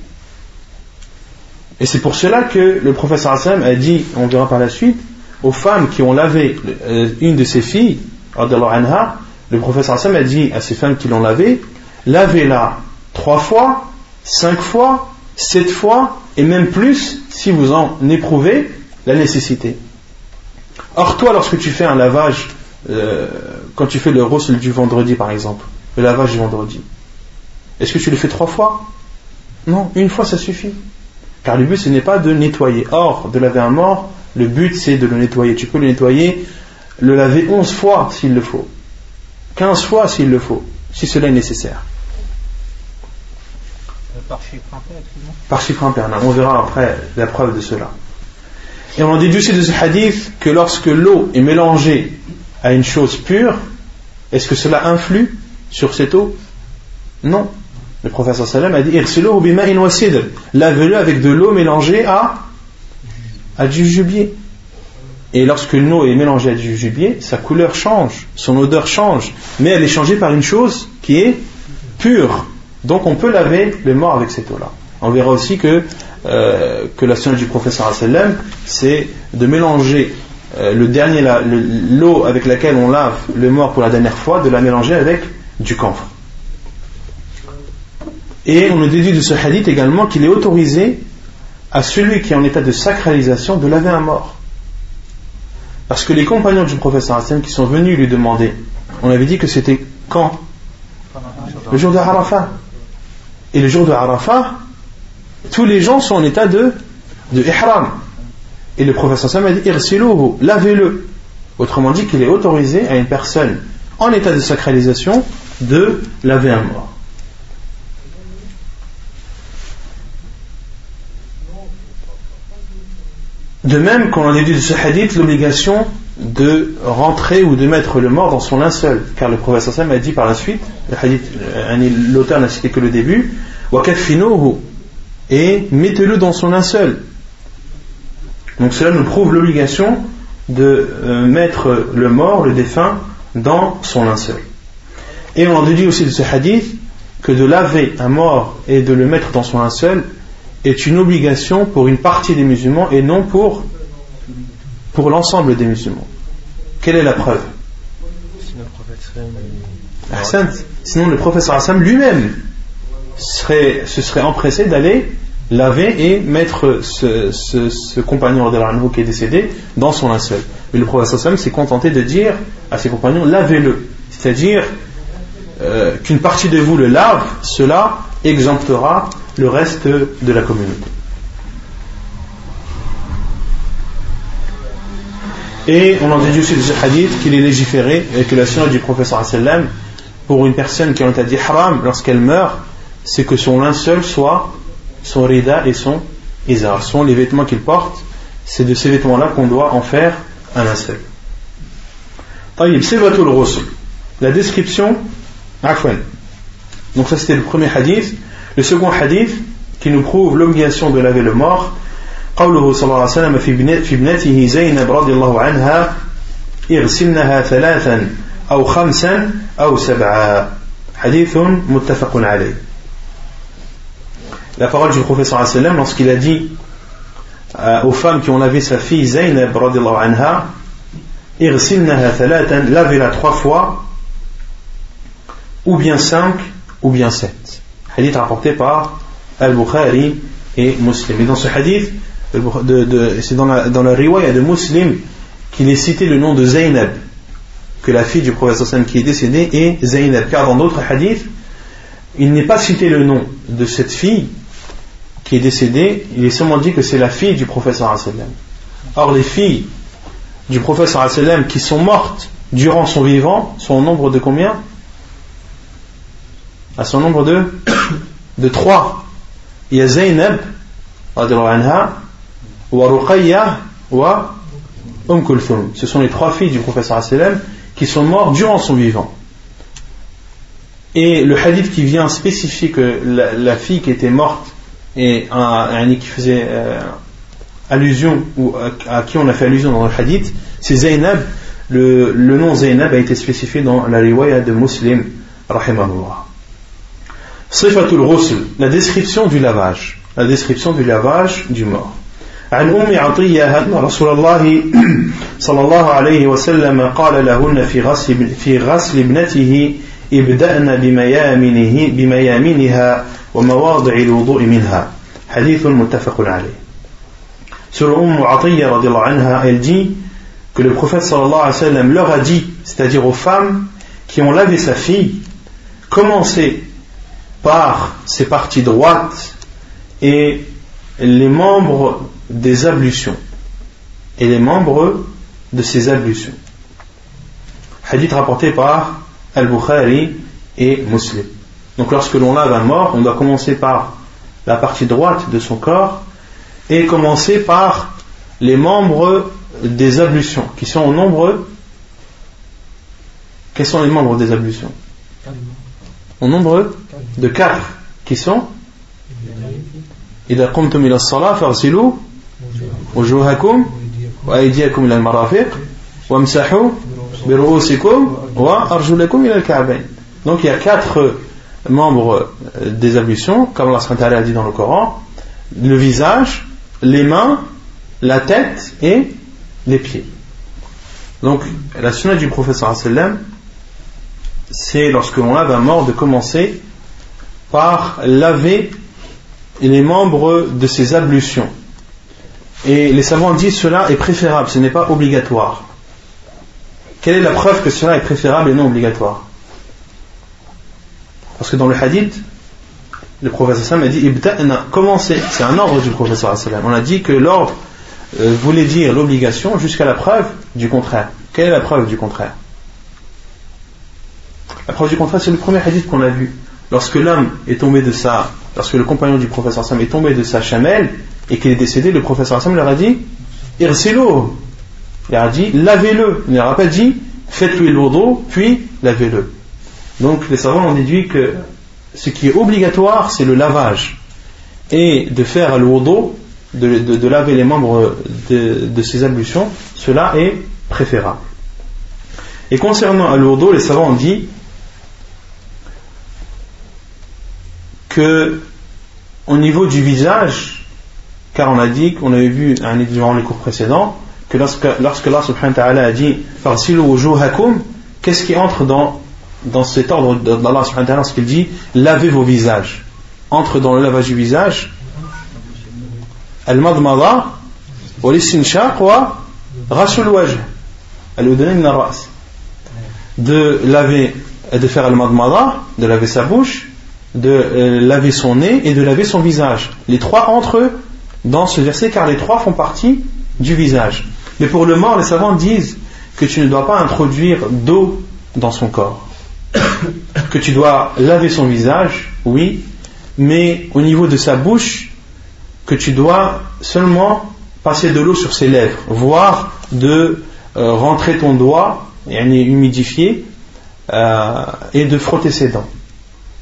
Et c'est pour cela que le professeur Hassan a dit, on verra par la suite, aux femmes qui ont lavé euh, une de ses filles, anha, le professeur Hassan a dit à ces femmes qui l'ont lavé, lavez-la trois fois, cinq fois, sept fois, et même plus si vous en éprouvez la nécessité. Or toi, lorsque tu fais un lavage, euh, quand tu fais le rosel du vendredi par exemple, le lavage du vendredi. Est-ce que tu le fais trois fois? Non, une fois ça suffit. Car le but ce n'est pas de nettoyer. Or, de laver un mort, le but c'est de le nettoyer. Tu peux le nettoyer, le laver onze fois s'il le faut. Quinze fois s'il le faut, si cela est nécessaire. Euh, par chiffre impair, Par chiffre impair, on verra après la preuve de cela. Et on en déduit aussi de ce hadith que lorsque l'eau est mélangée à une chose pure, est-ce que cela influe sur cette eau? Non. Le professeur Sallam a dit Lavez-le avec de l'eau mélangée à, à du jubier. Et lorsque l'eau est mélangée à du jubier, sa couleur change, son odeur change, mais elle est changée par une chose qui est pure. Donc on peut laver le mort avec cette eau-là. On verra aussi que, euh, que la science du professeur Sallam, c'est de mélanger euh, le dernier, l'eau avec laquelle on lave le mort pour la dernière fois, de la mélanger avec du camphre. Et on déduit de ce hadith également qu'il est autorisé à celui qui est en état de sacralisation de laver un mort. Parce que les compagnons du professeur Hassan qui sont venus lui demander, on avait dit que c'était quand Le jour de Arafat. Et le jour de Arafat, tous les gens sont en état de, de ihram. Et le professeur Hassan a dit lavez-le. Autrement dit qu'il est autorisé à une personne en état de sacralisation de laver un mort. De même qu'on en déduit de ce hadith l'obligation de rentrer ou de mettre le mort dans son linceul, car le professeur Sam a dit par la suite, euh, l'auteur n'a cité que le début, et mettez-le dans son linceul. Donc cela nous prouve l'obligation de euh, mettre le mort, le défunt, dans son linceul. Et on en déduit aussi de ce hadith que de laver un mort et de le mettre dans son linceul est une obligation pour une partie des musulmans et non pour, pour l'ensemble des musulmans. Quelle est la preuve? Sinon le professeur Hassan lui-même serait, se serait empressé d'aller laver et mettre ce, ce, ce compagnon qui est décédé dans son linceul. Mais le prophète s'est contenté de dire à ses compagnons lavez-le. C'est-à-dire euh, qu'une partie de vous le lave, cela exemptera le reste de la communauté. Et on en déduit aussi de ce hadith qu'il est légiféré et que la sunna du professeur pour une personne qui a dit haram lorsqu'elle meurt, c'est que son linceul soit son rida et son izar, sont les vêtements qu'il porte. C'est de ces vêtements-là qu'on doit en faire un linceul. La description, donc ça c'était le premier hadith. Le second hadith qui nous prouve l'obligation de laver le mort, قوله صلى الله عليه وسلم في ابنته زينب رضي الله عنها اغسلنها ثلاثا أو خمسا أو سبعا حديث متفق عليه la parole du professeur lorsqu'il a dit euh, aux femmes qui ont lavé sa fille Zaynab anha lavez-la trois fois ou bien cinq ou bien sept hadith rapporté par Al-Bukhari et Muslim. Et dans ce hadith c'est dans la, dans la riwaya de Muslim qu'il est cité le nom de Zaynab que la fille du professeur qui est décédée est Zaynab. Car dans d'autres hadiths il n'est pas cité le nom de cette fille qui est décédée, il est seulement dit que c'est la fille du professeur Or, les filles du professeur qui sont mortes durant son vivant sont au nombre de combien? À son nombre de, de trois. Il y a Zaynab, anha, wa Ruqayya, wa Umm Kulthum. Ce sont les trois filles du professeur qui sont mortes durant son vivant. Et le hadith qui vient spécifier que la fille qui était morte et un, qui faisait euh, allusion ou à, qui on a fait allusion dans le hadith, c'est Zainab. Le, le, nom Zainab a été spécifié dans la riwaya de Muslim, rahimahullah. Sifatul Ghusl, la description du lavage, la description du lavage du mort. عن أم عطية أن رسول الله صلى الله عليه وسلم قال لهن في غسل في غسل ابنته ابدأن بميامنه بميامنها ومواضع الوضوء منها حديث متفق عليه. سر أم عطية رضي الله عنها elle dit que le prophète صلى الله عليه وسلم leur a dit c'est-à-dire aux femmes qui ont lavé sa fille commencez par ses parties droites et les membres des ablutions et les membres de ces ablutions. Hadith rapporté par Al-Bukhari et Muslim. Donc lorsque l'on lave un mort, on doit commencer par la partie droite de son corps et commencer par les membres des ablutions, qui sont au nombre. Quels sont les membres des ablutions? Au nombre de quatre, qui sont إذا قمتم إلى الصلاة فاغسلوا وجوهكم وأيديكم إلى المرافق وامسحوا برؤوسكم وأرجلكم إلى الكعبين. Donc il y a quatre membres euh, des ablutions, comme Allah a dit dans le Coran, le visage, les mains, la tête et les pieds. Donc, la sunna du professeur c'est lorsque l'on lave un mort de commencer par laver les membres de ses ablutions. Et les savants disent cela est préférable, ce n'est pas obligatoire. Quelle est la preuve que cela est préférable et non obligatoire? Parce que dans le hadith, le professeur a dit commencez, c'est un ordre du professeur On a dit que l'ordre euh, voulait dire l'obligation jusqu'à la preuve du contraire. Quelle est la preuve du contraire? La preuve du contraire, c'est le premier hadith qu'on a vu. Lorsque l'homme est tombé de sa, lorsque le compagnon du professeur Sam est tombé de sa chamelle et qu'il est décédé, le professeur Sam leur a dit Irsilo. Il a dit lavez-le. Il leur a pas dit faites-lui le puis lavez-le. Donc les savants ont déduit que ce qui est obligatoire, c'est le lavage. Et de faire le wudu, de, laver les membres de, ces ablutions, cela est préférable. Et concernant wudu, les savants ont dit que au niveau du visage, car on a dit, qu'on avait vu durant les cours précédents, que lorsque, lorsque Allah subhanahu wa ta'ala a dit qu'est-ce qui entre dans dans cet ordre d'Allah lorsqu'il dit lavez vos visages. entre dans le lavage du visage Al-madmada wa wa de laver de faire al-madmada de laver sa bouche de euh, laver son nez et de laver son visage. Les trois entre eux dans ce verset car les trois font partie du visage. Mais pour le mort les savants disent que tu ne dois pas introduire d'eau dans son corps. Que tu dois laver son visage oui mais au niveau de sa bouche, que tu dois seulement passer de l'eau sur ses lèvres, voire de euh, rentrer ton doigt, et humidifier, euh, et de frotter ses dents.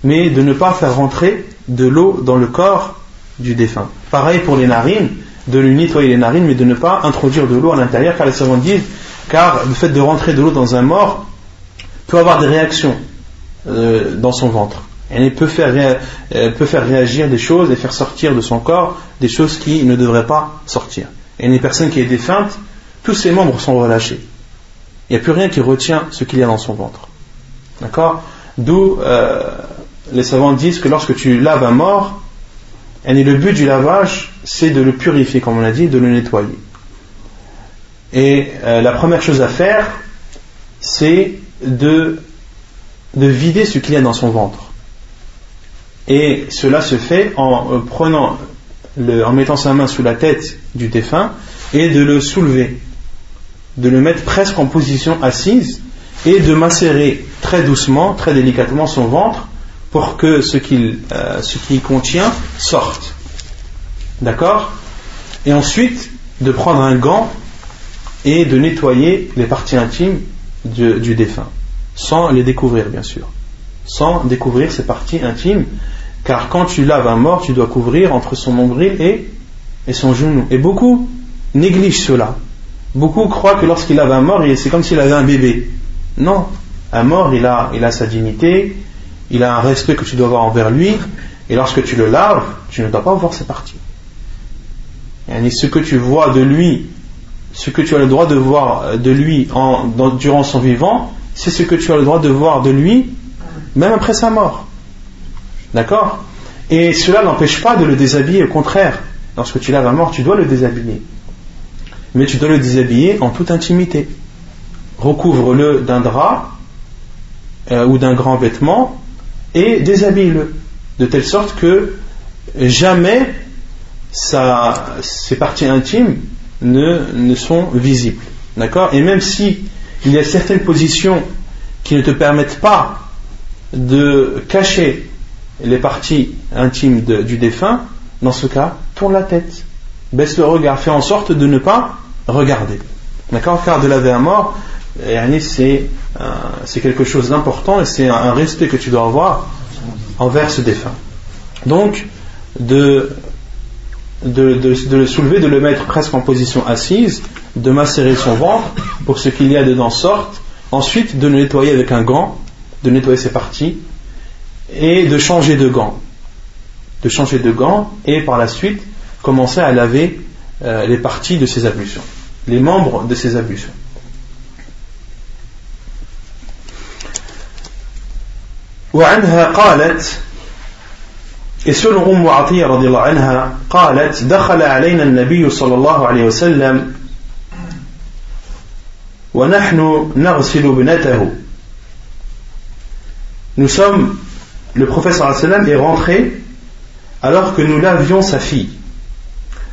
Mais de ne pas faire rentrer de l'eau dans le corps du défunt. Pareil pour les narines, de lui nettoyer les narines, mais de ne pas introduire de l'eau à l'intérieur, car les savants disent, car le fait de rentrer de l'eau dans un mort peut avoir des réactions euh, dans son ventre. Elle peut faire, peut faire réagir des choses et faire sortir de son corps des choses qui ne devraient pas sortir. Et une personne qui est défunte, tous ses membres sont relâchés. Il n'y a plus rien qui retient ce qu'il y a dans son ventre. D'accord? D'où euh, les savants disent que lorsque tu laves un mort, et le but du lavage, c'est de le purifier, comme on l'a dit, de le nettoyer. Et euh, la première chose à faire, c'est de, de vider ce qu'il y a dans son ventre. Et cela se fait en euh, en mettant sa main sous la tête du défunt et de le soulever, de le mettre presque en position assise et de macérer très doucement, très délicatement son ventre pour que ce qu'il euh, contient sorte. D'accord? Et ensuite, de prendre un gant et de nettoyer les parties intimes du défunt, sans les découvrir bien sûr, sans découvrir ces parties intimes car quand tu laves un mort, tu dois couvrir entre son nombril et, et son genou. Et beaucoup négligent cela. Beaucoup croient que lorsqu'il lave un mort, c'est comme s'il avait un bébé. Non. Un mort, il a, il a sa dignité, il a un respect que tu dois avoir envers lui, et lorsque tu le laves, tu ne dois pas voir ses parties. Et ce que tu vois de lui, ce que tu as le droit de voir de lui durant son vivant, c'est ce que tu as le droit de voir de lui même après sa mort. D'accord? Et cela n'empêche pas de le déshabiller, au contraire. Lorsque tu laves un mort, tu dois le déshabiller. Mais tu dois le déshabiller en toute intimité. Recouvre-le d'un drap euh, ou d'un grand vêtement et déshabille-le. De telle sorte que jamais ses parties intimes ne, sont visibles. Et même si il y a certaines positions qui ne te permettent pas de cacher les parties intimes du défunt, dans ce cas, tourne la tête, baisse le regard, fais en sorte de ne pas regarder. D'accord? Car de laver un mort, c'est quelque chose d'important et c'est un respect que tu dois avoir envers ce défunt. Donc, de, le soulever, de le mettre presque en position assise, de macérer son ventre pour ce qu'il y a dedans sorte, ensuite de le nettoyer avec un gant, de nettoyer ses parties, et de changer de gants. De changer de gants et par la suite commencer à laver euh, les parties de ces ablutions, les membres de ces ablutions. وعنها قالت selon أم عطية رضي الله عنها قالت دخل علينا النبي صلى الله عليه وسلم ونحن نغسل ابنته Nous sommes le prophète sallam est rentré alors que nous lavions sa fille.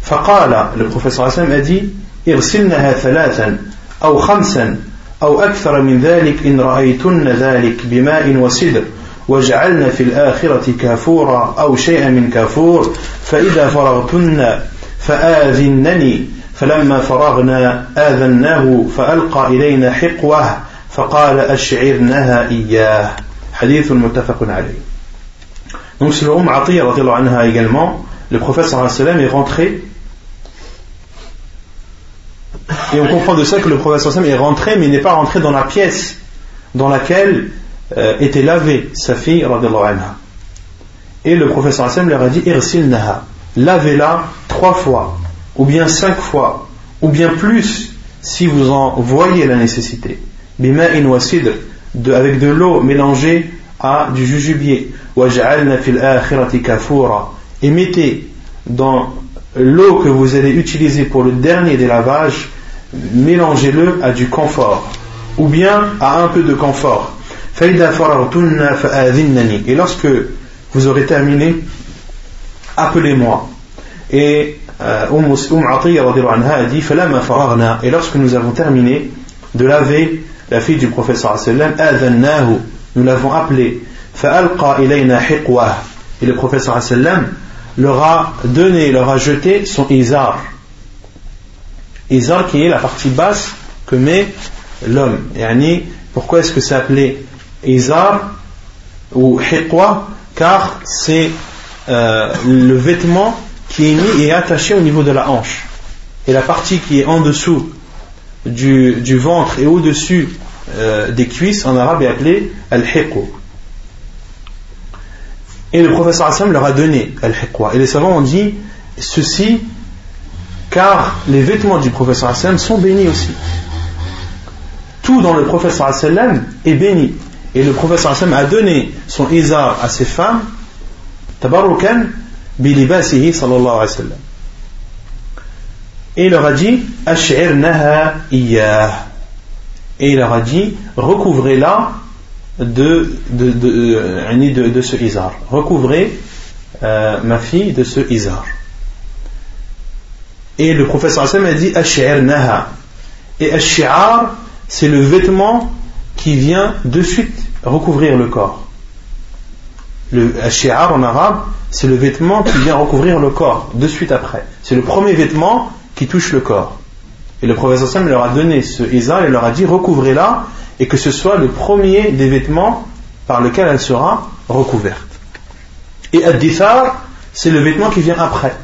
فقال le prophète sallam a dit إرسلنها ثلاثا أو خمسا أو أكثر من ذلك إن رأيتن ذلك بماء وسدر واجعلن في الآخرة كافورا أو شيئا من كافور فإذا فرغتن فآذنني فلما فرغنا آذناه فألقى إلينا حقوه فقال أشعرنها إياه حديث متفق عليه Donc selon Umm Atiyah anha également, le prophète sallam est rentré et on comprend de ça que le prophète sallam est rentré mais il n'est pas rentré dans la pièce dans laquelle euh, était lavée sa fille anha. Et le prophète sallam leur a dit lavez-la trois fois ou bien cinq fois ou bien plus si vous en voyez la nécessité. Bima'in wasid, avec de l'eau mélangée à du jujubier. Et mettez dans l'eau que vous allez utiliser pour le dernier des lavages, mélangez-le à du confort, ou bien à un peu de confort. Et lorsque vous aurez terminé, appelez-moi. Et euh, umm umm a dit Et lorsque nous avons terminé de laver la fille du professeur nous l'avons appelé et le professeur leur a donné, leur a jeté son izar. Izar qui est la partie basse que met l'homme. Pourquoi est-ce que c'est appelé izar ou hiqwa Car c'est euh, le vêtement qui est mis et attaché au niveau de la hanche. Et la partie qui est en dessous du, ventre et au-dessus euh, des cuisses en arabe est appelée al-hiqwa. Et le professeur Hassan leur a donné al-hiqwa. Et les savants ont dit ceci car les vêtements du professeur Hassan sont bénis aussi. Tout dans le professeur est béni. Et le professeur a donné son izar à ses femmes, tabarukan bilibasihi sallallahu alayhi wa. Et il leur a dit ash'irnaha iyah. Et il leur a dit recouvrez-la de, de, de, euh, ce izar. Recouvrez euh, ma fille de ce izar. Et le professeur Hassan a dit naha. Et ash'ar, c'est le vêtement qui vient de suite recouvrir le corps. Le ash'ar en arabe, c'est le vêtement qui vient recouvrir le corps de suite après. C'est le premier vêtement qui touche le corps. Et le professeur Hassan leur a donné ce izar et leur a dit recouvrez-la et que ce soit le premier des vêtements par lequel elle sera recouverte. Et ad-dithar, c'est le vêtement qui vient après.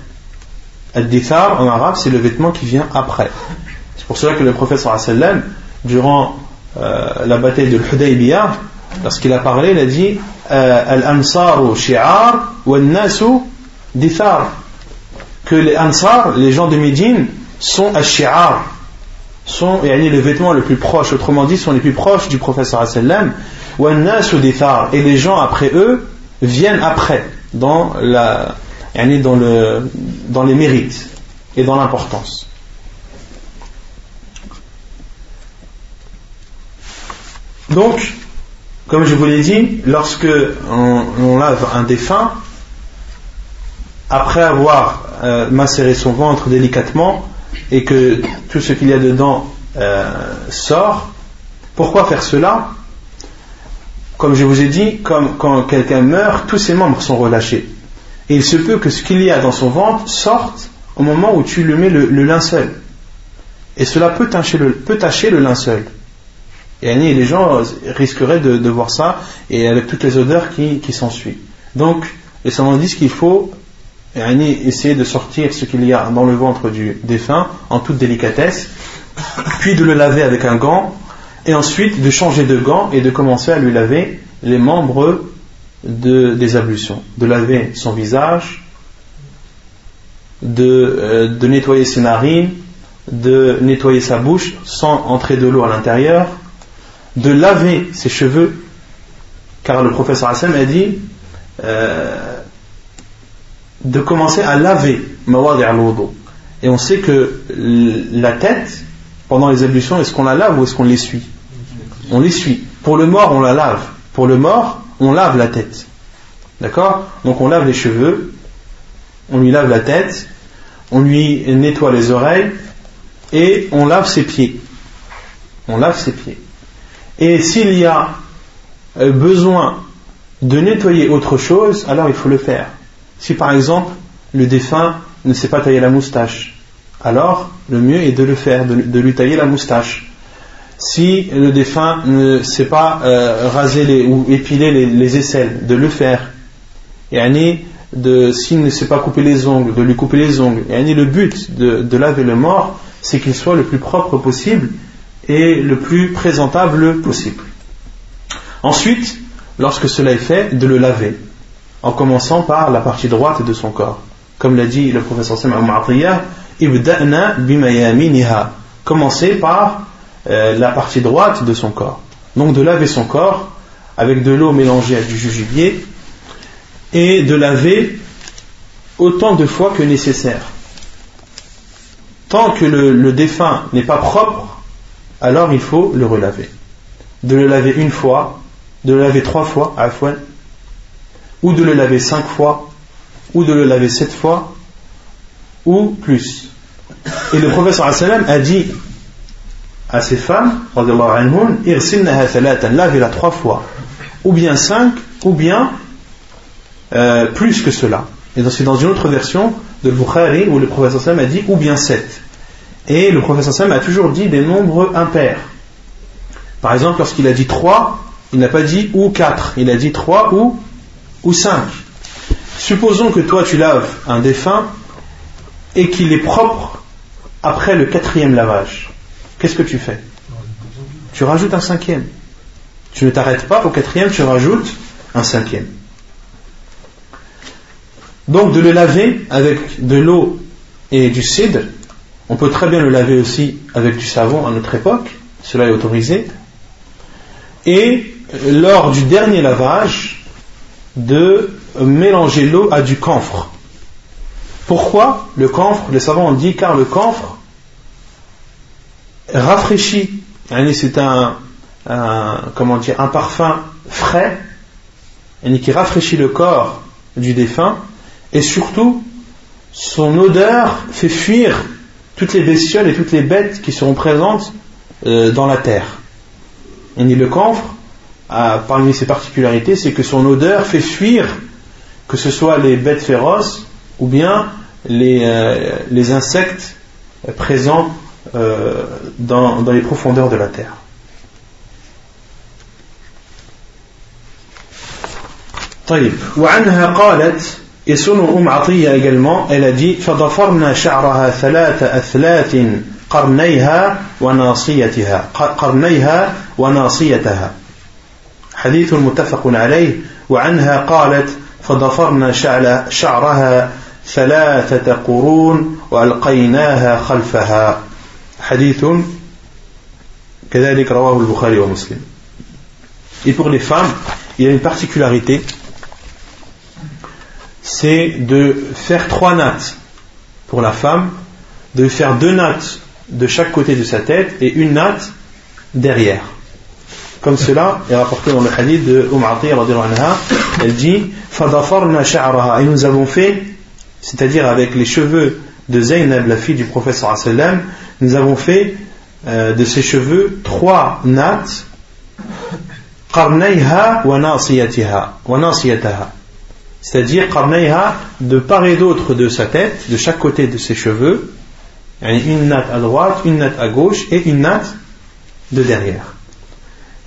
Ad-dithar en arabe, c'est le vêtement qui vient après. C'est pour cela que le professeur sallam, durant euh, la bataille de l'Hudaybiyah, lorsqu'il a parlé, il a dit euh, Al-Ansaru shi'ar wa nasu dithar. Que les Ansar, les gens de Médine, sont al-shi'ar, sont le vêtement le plus proche, autrement dit, sont les plus proches du professeur sallam, et les gens après eux viennent après dans, la, dans, le, dans les mérites et dans l'importance. Donc, comme je vous l'ai dit, lorsque on, lave un défunt, après avoir euh, macéré son ventre délicatement, et que tout ce qu'il y a dedans euh, sort, pourquoi faire cela? Comme je vous ai dit, comme quand quelqu'un meurt, tous ses membres sont relâchés. Et il se peut que ce qu'il y a dans son ventre sorte au moment où tu lui mets le, linceul. Et cela peut tacher le, peut le linceul. Et les gens risqueraient de, voir ça, et avec toutes les odeurs qui, qui s'ensuivent. Donc, les savants disent qu'il faut essayer de sortir ce qu'il y a dans le ventre du défunt en toute délicatesse, puis de le laver avec un gant, et ensuite de changer de gant et de commencer à lui laver les membres de, des ablutions, de laver son visage, de, euh, de nettoyer ses narines, de nettoyer sa bouche sans entrer de l'eau à l'intérieur, de laver ses cheveux, car le professeur Hassan a dit euh, de commencer à laver Et on sait que la tête, pendant les ablutions, est-ce qu'on la lave ou est-ce qu'on l'essuie? On l'essuie. Pour le mort, on la lave. Pour le mort, on lave la tête. D'accord? Donc on lave les cheveux, on lui lave la tête, on lui nettoie les oreilles et on lave ses pieds. On lave ses pieds. Et s'il y a euh, besoin de nettoyer autre chose, alors il faut le faire. Si par exemple le défunt ne sait pas tailler la moustache, alors le mieux est de le faire, de, lui tailler la moustache. Si le défunt ne sait pas euh, raser ou épiler les, aisselles, de le faire. Et de s'il ne sait pas couper les ongles, de lui couper les ongles. Et le but de laver le mort, c'est qu'il soit le plus propre possible et le plus présentable possible. Ensuite, lorsque cela est fait, de le laver en commençant par la partie droite de son corps. Comme l'a dit le professeur Sam Ibda'na bimayaminiha. Commencez par euh, la partie droite de son corps. Donc de laver son corps avec de l'eau mélangée à du jujubier et de laver autant de fois que nécessaire. Tant que le, défunt n'est pas propre, alors il faut le relaver. De le laver une fois, de le laver trois fois, ou de le laver cinq fois, ou de le laver sept fois, ou plus. Et le professeur a dit à ces femmes, lavez-la trois fois, ou bien cinq, ou bien euh, plus que cela. Et c'est dans une autre version de Bukhari où le professeur a dit ou bien sept. Et le professeur Sam a toujours dit des nombres impairs. Par exemple, lorsqu'il a dit trois, il n'a pas dit ou quatre, il a dit trois ou, ou cinq. Supposons que toi tu laves un défunt et qu'il est propre après le quatrième lavage. Qu'est-ce que tu fais? Tu rajoutes un cinquième. Tu ne t'arrêtes pas au quatrième, tu rajoutes un cinquième. Donc de le laver avec de l'eau et du cidre, on peut très bien le laver aussi avec du savon à notre époque, cela est autorisé. Et lors du dernier lavage, de mélanger l'eau à du camphre. Pourquoi le camphre? Les savants ont dit car le camphre rafraîchit. C'est un, comment dire, un parfum frais qui rafraîchit le corps du défunt et surtout son odeur fait fuir toutes les bestioles et toutes les bêtes qui seront présentes euh, dans la terre. Et le camphre, parmi ses particularités, c'est que son odeur fait fuir que ce soit les bêtes féroces ou bien les, euh, les insectes présents euh, dans, dans les profondeurs de la terre. طيب وعنها قالت Et selon Umm Atiyya également, elle a dit فَضَفَرْنَا شَعْرَهَا ثَلَاثَ أَثْلَاثٍ قرنيها وناصيتها قرنيها وناصيتها حديث متفق عليه وعنها قالت فضفرنا شعرها ثلاثة قرون وألقيناها خلفها حديث كذلك رواه البخاري ومسلم Et pour les femmes, il y a une particularité c'est de faire trois nattes pour la femme, de faire deux nattes de chaque côté de sa tête et une natte derrière. Comme cela est rapporté dans le hadith de Umm anha, elle dit et nous avons fait, c'est-à-dire avec les cheveux de Zaynab, la fille du prophète nous avons fait euh, de ses cheveux trois nattes qarnayha c'est-à-dire de part et d'autre de sa tête, de chaque côté de ses cheveux, une natte à droite, une natte à gauche et une natte de derrière.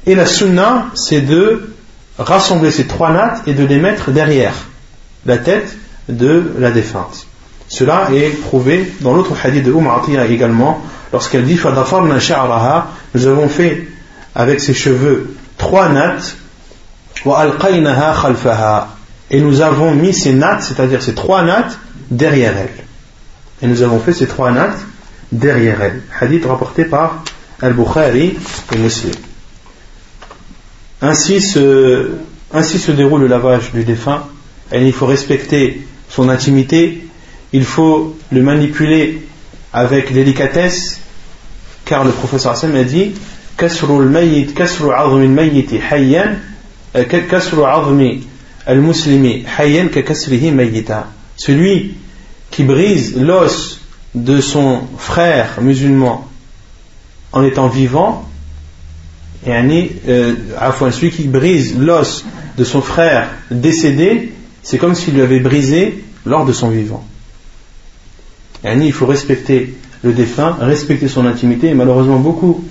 Et la sunna, c'est de rassembler ces trois nattes et de les mettre derrière la tête de la défunte. Cela est prouvé dans l'autre hadith de Umm également, lorsqu'elle dit Nous avons fait avec ses cheveux trois nattes, et nous avons mis ces nattes, c'est-à-dire ces trois nattes, derrière elle. Et nous avons fait ces trois nattes derrière elle. Hadith rapporté par Al-Bukhari et Muslim. Ainsi se, déroule le lavage du défunt. Et il faut respecter son intimité. Il faut le manipuler avec délicatesse. Car le professeur Hassan a dit al-mayyiti hayyan, euh, kasru celui qui brise l'os de son frère musulman en étant vivant, et euh, celui qui brise l'os de son frère décédé, c'est comme s'il lui avait brisé lors de son vivant. il faut respecter le défunt, respecter son intimité, et malheureusement beaucoup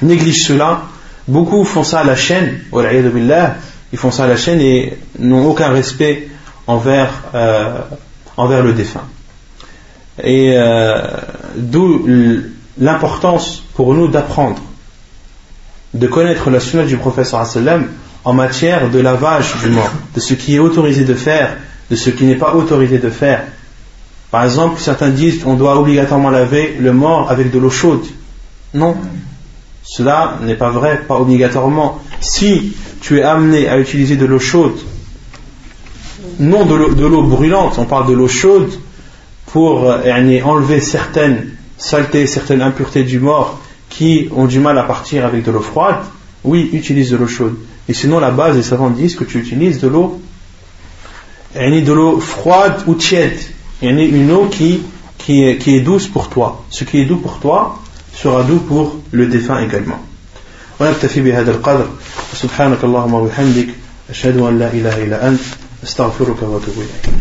négligent cela, beaucoup font ça à la chaîne, ils font ça à la chaîne et n'ont aucun respect envers, euh, envers le défunt. Et euh, d'où l'importance pour nous d'apprendre, de connaître la sunna du professeur en matière de lavage du mort, de ce qui est autorisé de faire, de ce qui n'est pas autorisé de faire. Par exemple, certains disent qu'on doit obligatoirement laver le mort avec de l'eau chaude. Non, cela n'est pas vrai, pas obligatoirement. Si tu es amené à utiliser de l'eau chaude, non de l'eau brûlante, on parle de l'eau chaude pour euh, enlever certaines saletés, certaines impuretés du mort qui ont du mal à partir avec de l'eau froide, oui, utilise de l'eau chaude. Et sinon, la base, les savants disent que tu utilises de l'eau, de l'eau froide ou tiède. Une eau qui, qui, est, qui est douce pour toi. Ce qui est doux pour toi sera doux pour le défunt également. ونكتفي بهذا القدر. سبحانك اللهم وبحمدك أشهد أن لا إله إلا أنت أستغفرك وأتوب إليك.